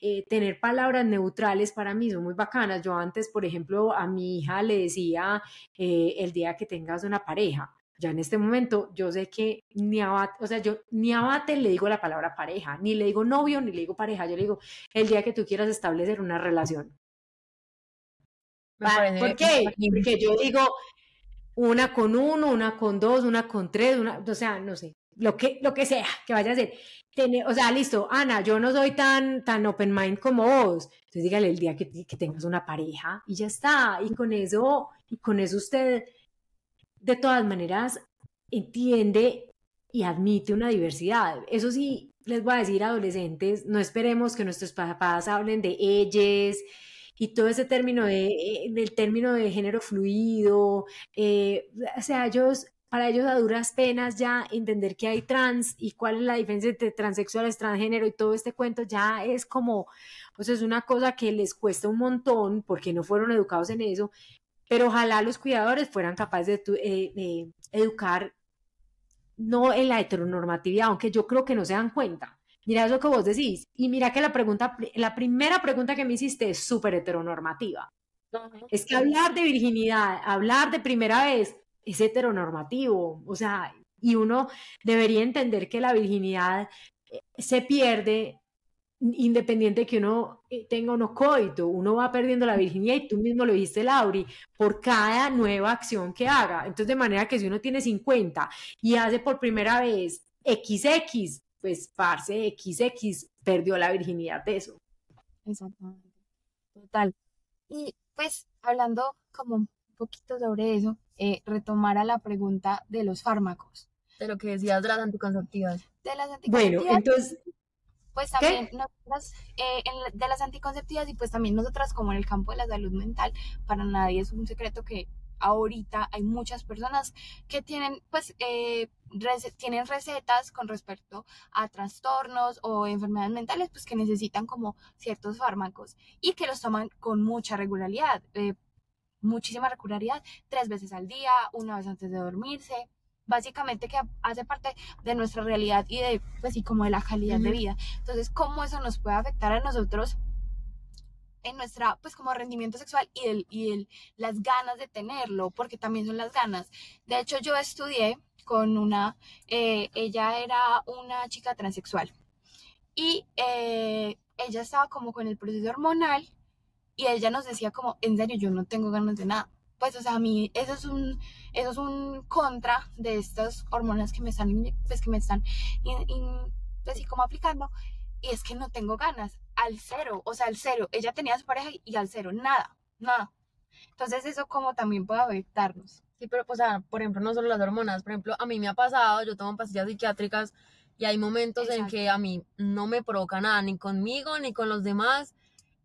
eh, tener palabras neutrales para mí son muy bacanas. Yo antes, por ejemplo, a mi hija le decía eh, el día que tengas una pareja. Ya en este momento yo sé que ni abate, o sea, yo ni abate le digo la palabra pareja, ni le digo novio, ni le digo pareja, yo le digo el día que tú quieras establecer una relación. ¿Por qué? Porque yo digo una con uno, una con dos, una con tres, una, o sea, no sé, lo que, lo que sea que vaya a ser o sea, listo, Ana, yo no soy tan, tan open mind como vos. Entonces dígale el día que, que tengas una pareja y ya está. Y con eso, y con eso usted, de todas maneras, entiende y admite una diversidad. Eso sí, les voy a decir, adolescentes, no esperemos que nuestros papás hablen de ellos y todo ese término de, eh, del término de género fluido. Eh, o sea, ellos para ellos a duras penas ya entender que hay trans y cuál es la diferencia entre transexuales, transgénero y todo este cuento ya es como, pues es una cosa que les cuesta un montón porque no fueron educados en eso, pero ojalá los cuidadores fueran capaces de, eh, educar no en la heteronormatividad, aunque yo creo que no se dan cuenta. Mira eso que vos decís. Y mira que la pregunta, la primera pregunta que me hiciste es súper heteronormativa. Es que hablar de virginidad, hablar de primera vez, es heteronormativo, o sea, y uno debería entender que la virginidad eh, se pierde independiente de que uno eh, tenga un coito, uno va perdiendo la virginidad y tú mismo lo dijiste, Lauri, por cada nueva acción que haga. Entonces, de manera que si uno tiene 50 y hace por primera vez XX, pues parce, XX perdió la virginidad de eso. Exactamente. Total. Y pues hablando como un poquito sobre eso, eh, retomara la pregunta de los fármacos. De lo que decías de las anticonceptivas. De las anticonceptivas. Bueno, entonces... Pues también nosotras, eh, de las anticonceptivas y pues también nosotras como en el campo de la salud mental, para nadie es un secreto que ahorita hay muchas personas que tienen pues eh, tienen recetas con respecto a trastornos o enfermedades mentales pues que necesitan como ciertos fármacos y que los toman con mucha regularidad eh, muchísima regularidad, tres veces al día, una vez antes de dormirse, básicamente que hace parte de nuestra realidad y de, pues, y como de la calidad de vida. Entonces, ¿cómo eso nos puede afectar a nosotros en nuestra, pues, como rendimiento sexual y, el, y el, las ganas de tenerlo? Porque también son las ganas. De hecho, yo estudié con una, eh, ella era una chica transexual y eh, ella estaba como con el proceso hormonal y ella nos decía como, en serio, yo no tengo ganas de nada. Pues, o sea, a mí eso es un, eso es un contra de estas hormonas que me están, pues, que me están, pues, como aplicando. Y es que no tengo ganas, al cero, o sea, al cero. Ella tenía su pareja y al cero, nada, nada. Entonces eso como también puede afectarnos. Sí, pero pues, o sea, por ejemplo, no solo las hormonas, por ejemplo, a mí me ha pasado, yo tomo pastillas psiquiátricas y hay momentos en que a mí no me provoca nada, ni conmigo, ni con los demás,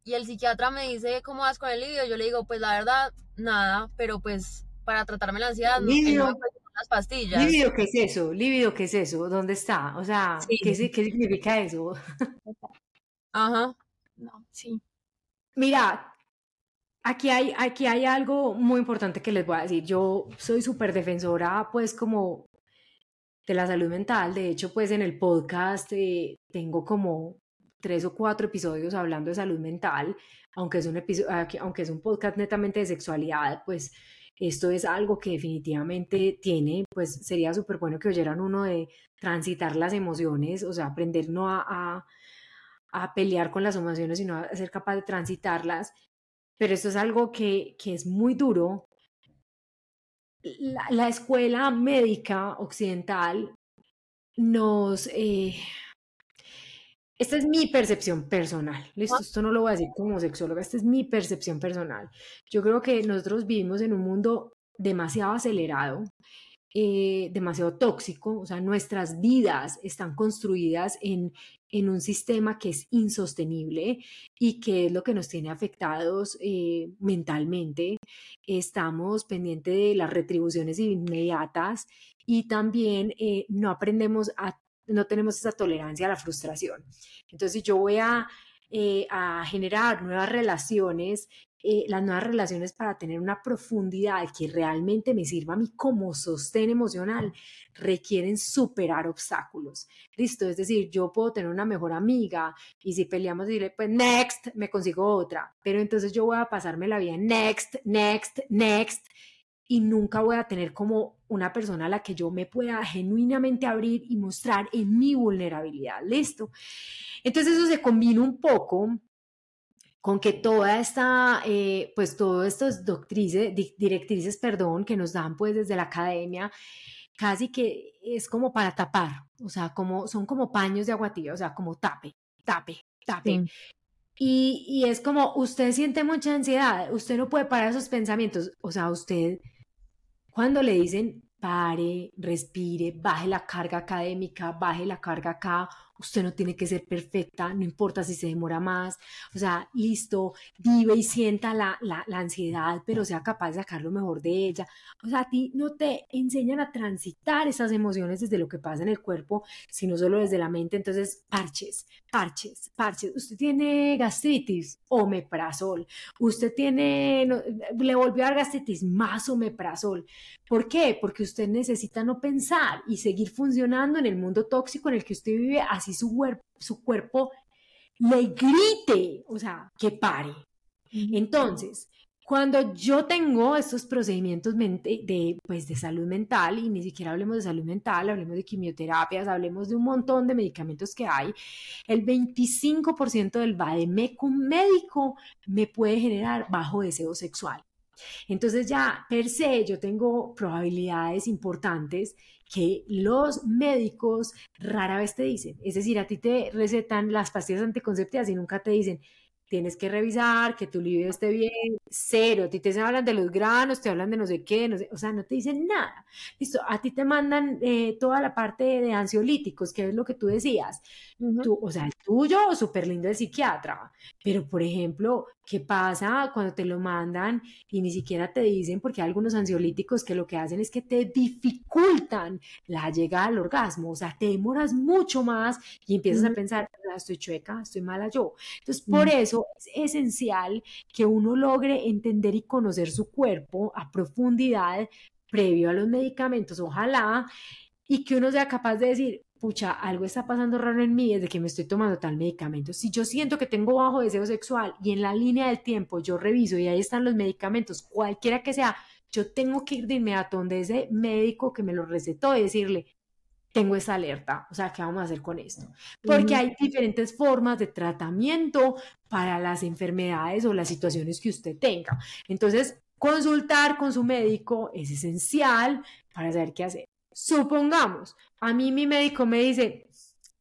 y el psiquiatra me dice, ¿cómo vas con el libido? Yo le digo, pues la verdad, nada, pero pues para tratarme la ansiedad, no, no las pastillas. ¿Líbido qué es eso? ¿Líbido qué es eso? ¿Dónde está? O sea, ¿qué, ¿qué, significa eso? Ajá. No, sí. Mira, Aquí hay, aquí hay algo muy importante que les voy a decir. Yo soy súper defensora, pues, como de la salud mental. De hecho, pues, en el podcast eh, tengo como tres o cuatro episodios hablando de salud mental, aunque es un episodio, aunque es un podcast netamente de sexualidad, pues esto es algo que definitivamente tiene, pues sería súper bueno que oyeran uno de transitar las emociones, o sea, aprender no a, a, pelear con las emociones, sino a ser capaz de transitarlas. Pero esto es algo que, que es muy duro. La, la, escuela médica occidental nos... Eh, esta es mi percepción personal. Listo, ah. esto no lo voy a decir como sexóloga, esta es mi percepción personal. Yo creo que nosotros vivimos en un mundo demasiado acelerado, eh, demasiado tóxico, o sea, nuestras vidas están construidas en, en un sistema que es insostenible y que es lo que nos tiene afectados eh, mentalmente. Estamos pendientes de las retribuciones inmediatas y también eh, no aprendemos a no tenemos esa tolerancia a la frustración. Entonces, yo voy a, eh, a generar nuevas relaciones, eh, las nuevas relaciones para tener una profundidad que realmente me sirva a mí como sostén emocional, requieren superar obstáculos. Listo, es decir, yo puedo tener una mejor amiga y si peleamos, diré, pues next, me consigo otra, pero entonces yo voy a pasarme la vida next, next, next y nunca voy a tener como una persona a la que yo me pueda genuinamente abrir y mostrar en mi vulnerabilidad. Listo. Entonces eso se combina un poco con que toda esta, eh, pues todos estos doctrices, directrices, perdón, que nos dan pues desde la academia, casi que es como para tapar, o sea, como, son como paños de aguatilla, o sea, como tape, tape, tape. Y, y es como, usted siente mucha ansiedad, usted no puede parar esos pensamientos, o sea, usted cuando le dicen pare, respire, baje la carga académica, baje la carga acá, usted no tiene que ser perfecta, no importa si se demora más, o sea, listo, vive y sienta la, la, ansiedad, pero sea capaz de sacar lo mejor de ella. O sea, a ti no te enseñan a transitar esas emociones desde lo que pasa en el cuerpo, sino solo desde la mente, entonces parches, parches, parches. Usted tiene gastritis, omeprazol. Usted tiene, le volvió a dar gastritis, más omeprazol. ¿Por qué? Porque usted necesita no pensar y seguir funcionando en el mundo tóxico en el que usted vive así su, su cuerpo le grite, o sea, que pare. Entonces, cuando yo tengo estos procedimientos de, pues, de salud mental, y ni siquiera hablemos de salud mental, hablemos de quimioterapias, hablemos de un montón de medicamentos que hay, el 25% del vademecum médico me puede generar bajo deseo sexual. Entonces ya per se yo tengo probabilidades importantes que los médicos rara vez te dicen. Es decir, a ti te recetan las pastillas anticonceptivas y nunca te dicen, tienes que revisar que tu libido esté bien, cero, a ti te hablan de los granos, te hablan de no sé qué, no sé, o sea, no te dicen nada. Listo, a ti te mandan eh, toda la parte de ansiolíticos, que es lo que tú decías. tú, o sea, el tuyo, súper lindo el psiquiatra, pero por ejemplo, ¿qué pasa cuando te lo mandan y ni siquiera te dicen, porque hay algunos ansiolíticos que lo que hacen es que te dificultan la llegada al orgasmo, o sea, te demoras mucho más y empiezas a pensar, estoy chueca, estoy mala yo. Entonces, por eso es esencial que uno logre entender y conocer su cuerpo a profundidad previo a los medicamentos, ojalá, y que uno sea capaz de decir, pucha, algo está pasando raro en mí desde que me estoy tomando tal medicamento. Si yo siento que tengo bajo deseo sexual y en la línea del tiempo yo reviso y ahí están los medicamentos, cualquiera que sea, yo tengo que ir de inmediato donde ese médico que me lo recetó y decirle, tengo esa alerta, o sea, ¿qué vamos a hacer con esto? Porque hay diferentes formas de tratamiento para las enfermedades o las situaciones que usted tenga. Entonces, consultar con su médico es esencial para saber qué hacer. Supongamos, a mí mi médico me dice,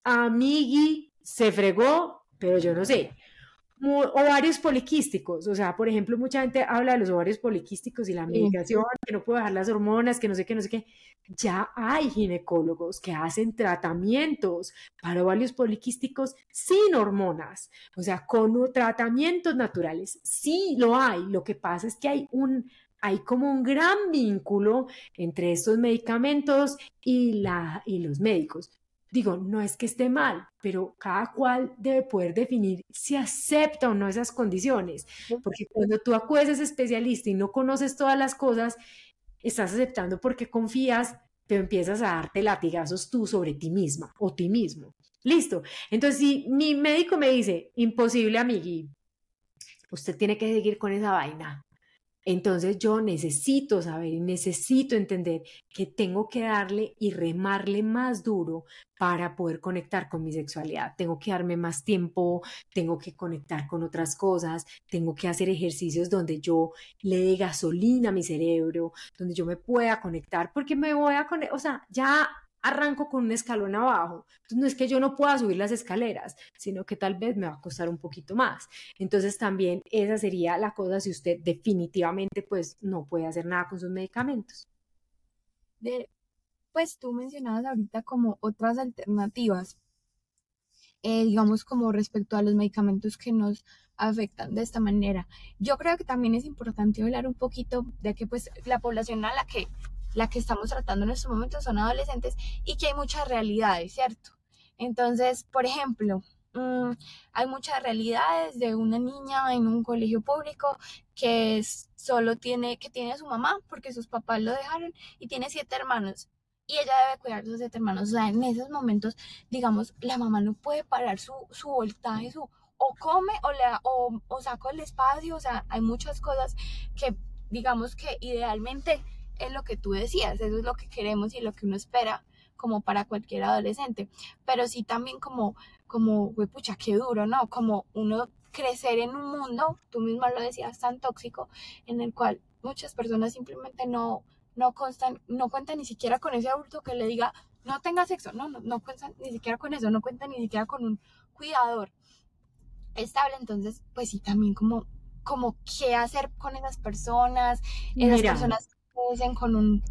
amigui, se fregó, pero yo no sé, ovarios poliquísticos, o sea, por ejemplo, mucha gente habla de los ovarios poliquísticos y la medicación, que no puedo dejar las hormonas, que no sé qué, no sé qué. Ya hay ginecólogos que hacen tratamientos para ovarios poliquísticos sin hormonas, o sea, con tratamientos naturales. Sí lo hay, lo que pasa es que hay un hay como un gran vínculo entre estos medicamentos y, la, y los médicos. Digo, no es que esté mal, pero cada cual debe poder definir si acepta o no esas condiciones, porque cuando tú acudes a ese especialista y no conoces todas las cosas, estás aceptando porque confías, pero empiezas a darte latigazos tú sobre ti misma o ti mismo. Listo. Entonces, si mi médico me dice, imposible, amigui, usted tiene que seguir con esa vaina, entonces yo necesito saber y necesito entender que tengo que darle y remarle más duro para poder conectar con mi sexualidad. Tengo que darme más tiempo, tengo que conectar con otras cosas, tengo que hacer ejercicios donde yo le dé gasolina a mi cerebro, donde yo me pueda conectar, porque me voy a conectar, o sea, ya arranco con un escalón abajo. Entonces, no es que yo no pueda subir las escaleras, sino que tal vez me va a costar un poquito más. Entonces, también esa sería la cosa si usted definitivamente pues no puede hacer nada con sus medicamentos. Pues tú mencionabas ahorita como otras alternativas, eh, digamos como respecto a los medicamentos que nos afectan de esta manera. Yo creo que también es importante hablar un poquito de que pues la población a la que la que estamos tratando en estos momentos son adolescentes y que hay muchas realidades, ¿cierto? Entonces, por ejemplo, mm, hay muchas realidades de una niña en un colegio público que solo tiene, que tiene a su mamá porque sus papás lo dejaron y tiene siete hermanos y ella debe cuidar de sus siete hermanos. O sea, en esos momentos, digamos, la mamá no puede parar su, su voltaje, su, o come o, le, o, o saca el espacio, o sea, hay muchas cosas que, digamos que idealmente es lo que tú decías, eso es lo que queremos y lo que uno espera como para cualquier adolescente, pero sí también como, como, güey, pucha, qué duro, ¿no? Como uno crecer en un mundo, tú misma lo decías, tan tóxico, en el cual muchas personas simplemente no, no constan, no cuentan ni siquiera con ese adulto que le diga, no tenga sexo, no, no, no cuentan ni siquiera con eso, no cuentan ni siquiera con un cuidador estable, entonces, pues sí, también como, como qué hacer con esas personas, esas personas con un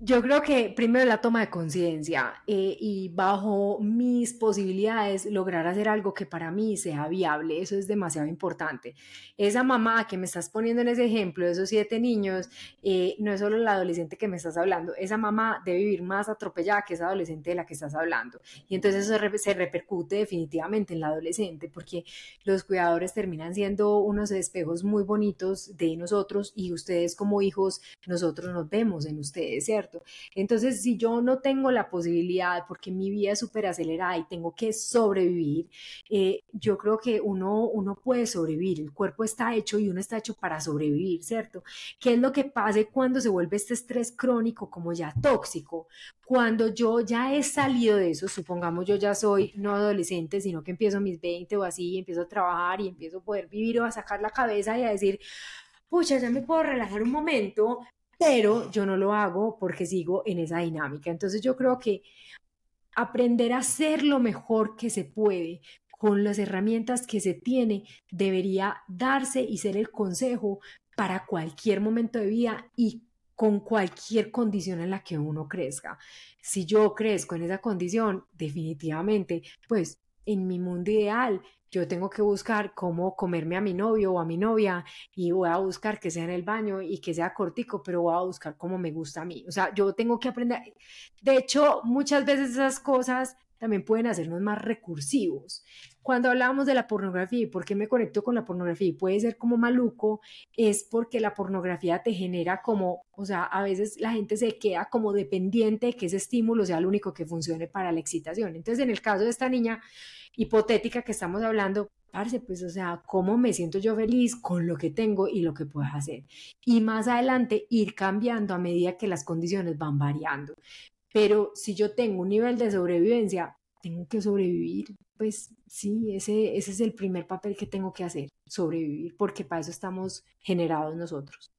yo creo que primero la toma de conciencia eh, y bajo mis posibilidades lograr hacer algo que para mí sea viable, eso es demasiado importante. Esa mamá que me estás poniendo en ese ejemplo esos siete niños, eh, no es solo la adolescente que me estás hablando, esa mamá debe vivir más atropellada que esa adolescente de la que estás hablando. Y entonces eso se repercute definitivamente en la adolescente porque los cuidadores terminan siendo unos espejos muy bonitos de nosotros y ustedes como hijos, nosotros nos vemos en ustedes ¿cierto? Entonces, si yo no tengo la posibilidad, porque mi vida es súper acelerada y tengo que sobrevivir, eh, yo creo que uno, uno puede sobrevivir, el cuerpo está hecho y uno está hecho para sobrevivir, ¿cierto? ¿Qué es lo que pasa cuando se vuelve este estrés crónico como ya tóxico? Cuando yo ya he salido de eso, supongamos yo ya soy no adolescente, sino que empiezo mis 20 o así, empiezo a trabajar y empiezo a poder vivir o a sacar la cabeza y a decir, pucha, ya me puedo relajar un momento, pero yo no lo hago porque sigo en esa dinámica. Entonces yo creo que aprender a hacer lo mejor que se puede con las herramientas que se tiene debería darse y ser el consejo para cualquier momento de vida y con cualquier condición en la que uno crezca. Si yo crezco en esa condición, definitivamente, pues en mi mundo ideal yo tengo que buscar cómo comerme a mi novio o a mi novia y voy a buscar que sea en el baño y que sea cortico, pero voy a buscar cómo me gusta a mí. O sea, yo tengo que aprender. De hecho, muchas veces esas cosas también pueden hacernos más recursivos. Cuando hablamos de la pornografía y por qué me conecto con la pornografía y puede ser como maluco, es porque la pornografía te genera como, o sea, a veces la gente se queda como dependiente de que ese estímulo sea el único que funcione para la excitación. Entonces, en el caso de esta niña, hipotética que estamos hablando, parce, pues, o sea, cómo me siento yo feliz con lo que tengo y lo que puedo hacer. Y más adelante ir cambiando a medida que las condiciones van variando. Pero si yo tengo un nivel de sobrevivencia, tengo que sobrevivir. Pues sí, ese, ese es el primer papel que tengo que hacer, sobrevivir, porque para eso estamos generados nosotros.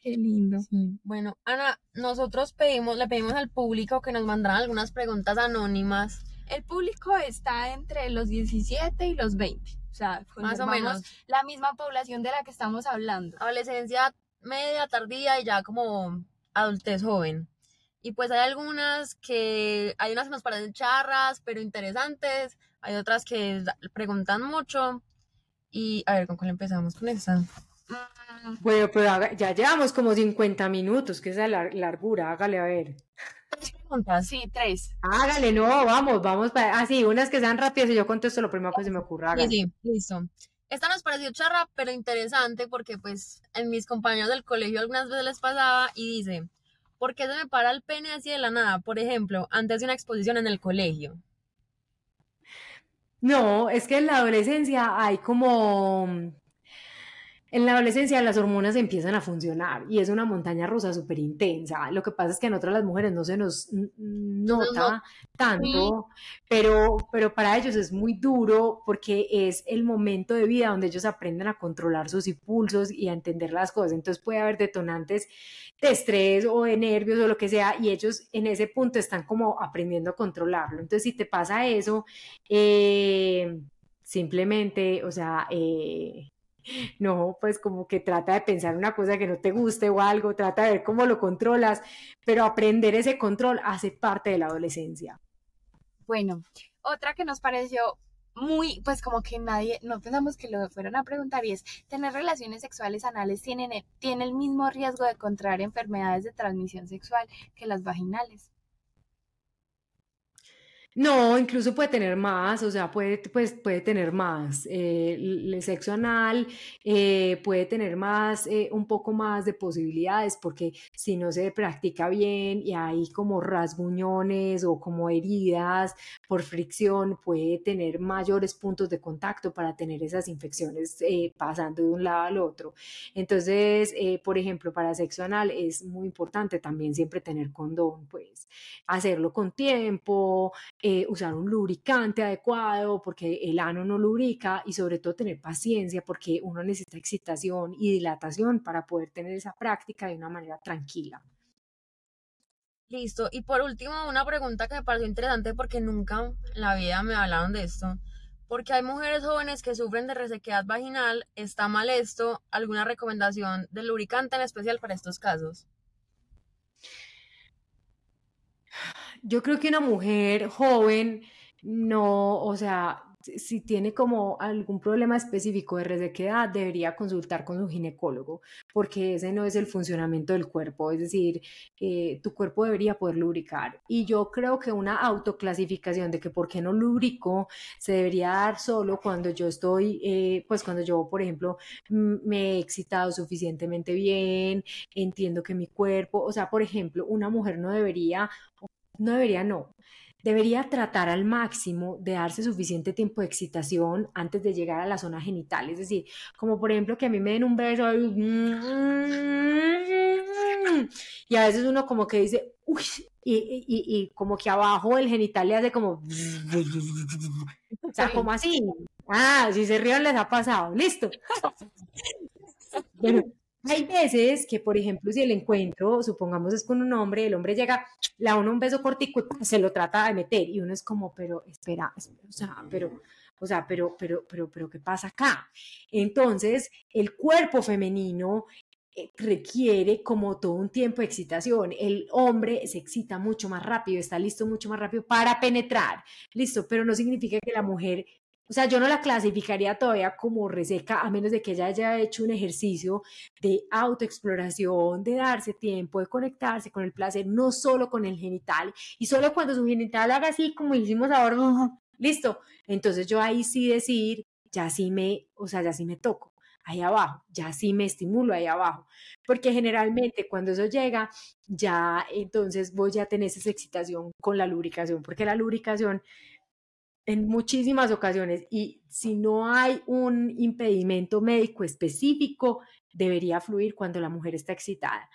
Qué lindo. Bueno, Ana, nosotros pedimos, le pedimos al público que nos mandaran algunas preguntas anónimas el público está entre los 17 y los 20. O sea, más o menos la misma población de la que estamos hablando. Adolescencia media, tardía y ya como adultez joven. Y pues hay algunas que, hay unas que nos parecen charras, pero interesantes. Hay otras que preguntan mucho. Y a ver, ¿con cuál empezamos con esta? Mm. Bueno, pero ya llevamos como 50 minutos, que es la largura, hágale a ver. tres preguntas. Sí, tres. Hágale, no, vamos, vamos. para- Ah, sí, unas que sean rápidas y yo contesto lo primero que se me ocurra. Sí, sí, listo. Esta nos pareció charra, pero interesante porque pues en mis compañeros del colegio algunas veces les pasaba y dice, ¿por qué se me para el pene así de la nada? Por ejemplo, antes de una exposición en el colegio. No, es que en la adolescencia hay como... En la adolescencia las hormonas empiezan a funcionar y es una montaña rusa súper intensa. Lo que pasa es que a nosotras las mujeres no se nos nota tanto, pero, pero para ellos es muy duro porque es el momento de vida donde ellos aprenden a controlar sus impulsos y a entender las cosas. Entonces puede haber detonantes de estrés o de nervios o lo que sea y ellos en ese punto están como aprendiendo a controlarlo. Entonces si te pasa eso, eh, simplemente, o sea, eh, no, pues como que trata de pensar una cosa que no te guste o algo, trata de ver cómo lo controlas, pero aprender ese control hace parte de la adolescencia. Bueno, otra que nos pareció muy, pues como que nadie, no pensamos que lo fueran a preguntar y es, ¿tener relaciones sexuales anales tiene el mismo riesgo de contraer enfermedades de transmisión sexual que las vaginales? No, incluso puede tener más, o sea, puede, pues, puede tener más. eh, el sexo anal eh, puede tener más, eh, un poco más de posibilidades, porque si no se practica bien y hay como rasguñones o como heridas por fricción, puede tener mayores puntos de contacto para tener esas infecciones pasando de un lado al otro. Entonces, por ejemplo, para sexo anal es muy importante también siempre tener condón, pues hacerlo con tiempo eh, usar un lubricante adecuado porque el ano no lubrica y sobre todo tener paciencia porque uno necesita excitación y dilatación para poder tener esa práctica de una manera tranquila. Listo. Y por último, una pregunta que me pareció interesante porque nunca en la vida me hablaron de esto. Porque hay mujeres jóvenes que sufren de resequedad vaginal. ¿Está mal esto? ¿Alguna recomendación de lubricante en especial para estos casos? Yo creo que una mujer joven no, o sea, si tiene como algún problema específico de resequedad, debería consultar con su ginecólogo, porque ese no es el funcionamiento del cuerpo, es decir, eh, tu cuerpo debería poder lubricar. Y yo creo que una autoclasificación de que por qué no lubrico se debería dar solo cuando yo estoy, eh, pues cuando yo, por ejemplo, me he excitado suficientemente bien, entiendo que mi cuerpo, o sea, por ejemplo, una mujer no debería no debería, no. Debería tratar al máximo de darse suficiente tiempo de excitación antes de llegar a la zona genital. Es decir, como por ejemplo que a mí me den un beso y a veces uno como que dice, uy, y, y- como que abajo el genital le hace como, o sea, como así. Ah, si se ríen les ha pasado. Listo. Bueno, hay veces que, por ejemplo, si el encuentro, supongamos es con un hombre, el hombre llega, le da uno un beso cortico se lo trata de meter y uno es como, pero espera, espera, o sea, pero, o sea, pero, pero, pero, pero, ¿qué pasa acá? Entonces, el cuerpo femenino eh, requiere como todo un tiempo de excitación. El hombre se excita mucho más rápido, está listo mucho más rápido para penetrar, listo, pero no significa que la mujer o sea, yo no la clasificaría todavía como reseca, a menos de que ella haya hecho un ejercicio de autoexploración, de darse tiempo, de conectarse con el placer, no solo con el genital, y solo cuando su genital haga así, como hicimos ahora, listo. Entonces yo ahí sí decir, ya sí me, o sea, ya sí me toco ahí abajo, ya sí me estimulo ahí abajo, porque generalmente cuando eso llega, ya entonces voy a tener esa excitación con la lubricación, porque la lubricación en muchísimas ocasiones y si no hay un impedimento médico específico, debería fluir cuando la mujer está excitada.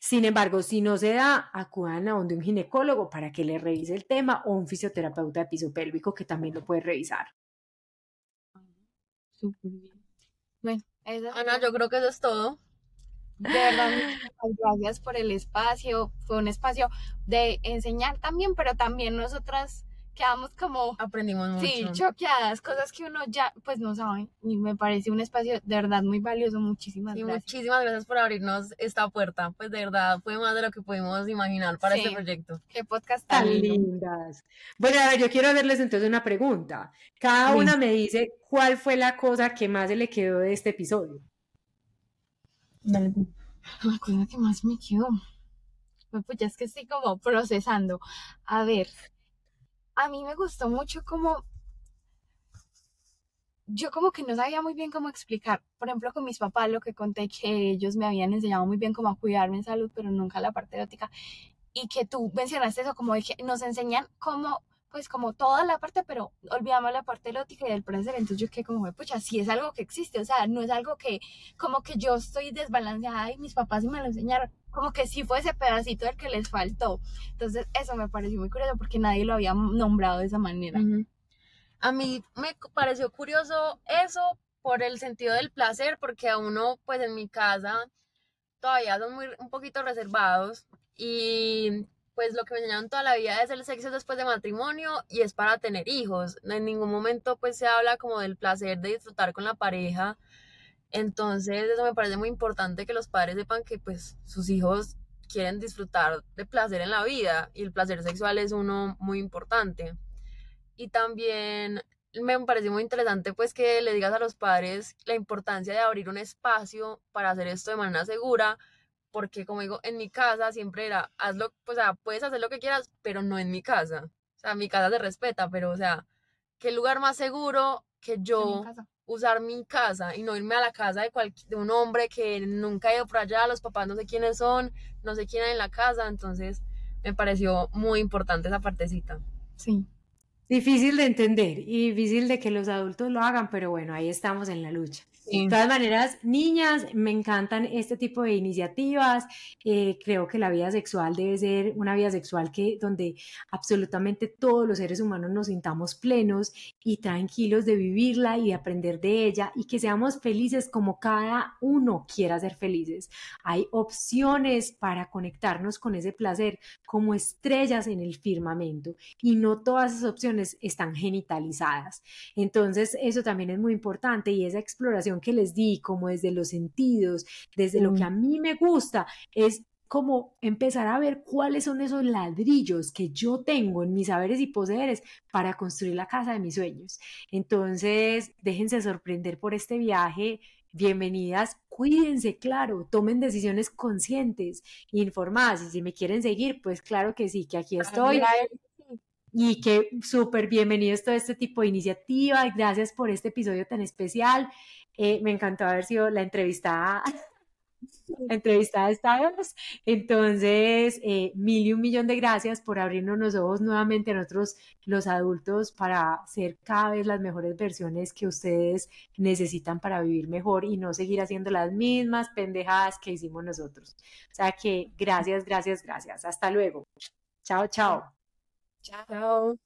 Sin embargo, si no se da, acudan a donde un ginecólogo para que le revise el tema o un fisioterapeuta de piso pélvico que también lo puede revisar. Súper bien. Bueno, eso Ana, yo creo que eso es todo. De verdad, gracias por el espacio. Fue un espacio de enseñar también, pero también nosotras quedamos como, Aprendimos mucho. sí, choqueadas, cosas que uno ya pues no sabe. Y me parece un espacio de verdad muy valioso. Muchísimas Sí, gracias. muchísimas gracias por abrirnos esta puerta. Pues de verdad fue más de lo que pudimos imaginar para Sí. este proyecto. Qué podcast tan lindas. Bueno, a ver, yo quiero hacerles entonces una pregunta. Cada una me dice cuál fue la cosa que más se le quedó de este episodio. La cosa que más me quedó. pues es que estoy como procesando. A ver, a mí me gustó mucho como yo como que no sabía muy bien cómo explicar. Por ejemplo, con mis papás lo que conté que ellos me habían enseñado muy bien cómo cuidarme en salud, pero nunca la parte erótica. Y que tú mencionaste eso, como de que nos enseñan cómo, pues como toda la parte, pero olvidamos la parte erótica y del placer. Entonces yo quedé como, pucha, sí es algo que existe, o sea, no es algo que, como que yo estoy desbalanceada y mis papás me lo enseñaron, como que sí fue ese pedacito el que les faltó. Entonces eso me pareció muy curioso porque nadie lo había nombrado de esa manera. A mí me pareció curioso eso por el sentido del placer, porque a uno, pues en mi casa, todavía son muy, un poquito reservados y pues lo que me enseñaron toda la vida es el sexo después de matrimonio y es para tener hijos. En ningún momento pues se habla como del placer de disfrutar con la pareja. Entonces eso me parece muy importante que los padres sepan que pues sus hijos quieren disfrutar de placer en la vida y el placer sexual es uno muy importante. Y también me pareció muy interesante pues que le digas a los padres la importancia de abrir un espacio para hacer esto de manera segura, porque como digo, en mi casa siempre era, hazlo, pues, o sea, puedes hacer lo que quieras, pero no en mi casa. O sea, mi casa se respeta, pero o sea, qué lugar más seguro que yo usar mi casa y no irme a la casa de, de un hombre que nunca ha ido por allá, los papás no sé quiénes son, no sé quién hay en la casa, entonces me pareció muy importante esa partecita. Sí. Difícil de entender y difícil de que los adultos lo hagan, pero bueno, ahí estamos en la lucha. De todas maneras, niñas, me encantan este tipo de iniciativas. Eh, creo que la vida sexual debe ser una vida sexual que donde absolutamente todos los seres humanos nos sintamos plenos y tranquilos de vivirla y de aprender de ella y que seamos felices como cada uno quiera ser felices. Hay opciones para conectarnos con ese placer como estrellas en el firmamento y no todas esas opciones están genitalizadas. Entonces, eso también es muy importante y esa exploración que les di, como desde los sentidos, desde lo que a mí me gusta, es como empezar a ver cuáles son esos ladrillos que yo tengo en mis saberes y poseres para construir la casa de mis sueños. Entonces, déjense sorprender por este viaje. Bienvenidas, cuídense, claro, tomen decisiones conscientes, informadas. Y si me quieren seguir, pues claro que sí, que aquí estoy y que súper bienvenidos todo este tipo de iniciativa. Gracias por este episodio tan especial. Eh, me encantó haber sido la entrevistada, la entrevistada esta vez. Entonces, eh, mil y un millón de gracias por abrirnos los ojos nuevamente a nosotros, los adultos, para ser cada vez las mejores versiones que ustedes necesitan para vivir mejor y no seguir haciendo las mismas pendejadas que hicimos nosotros. O sea que gracias, gracias, gracias. Hasta luego. Chao, chao. Ciao.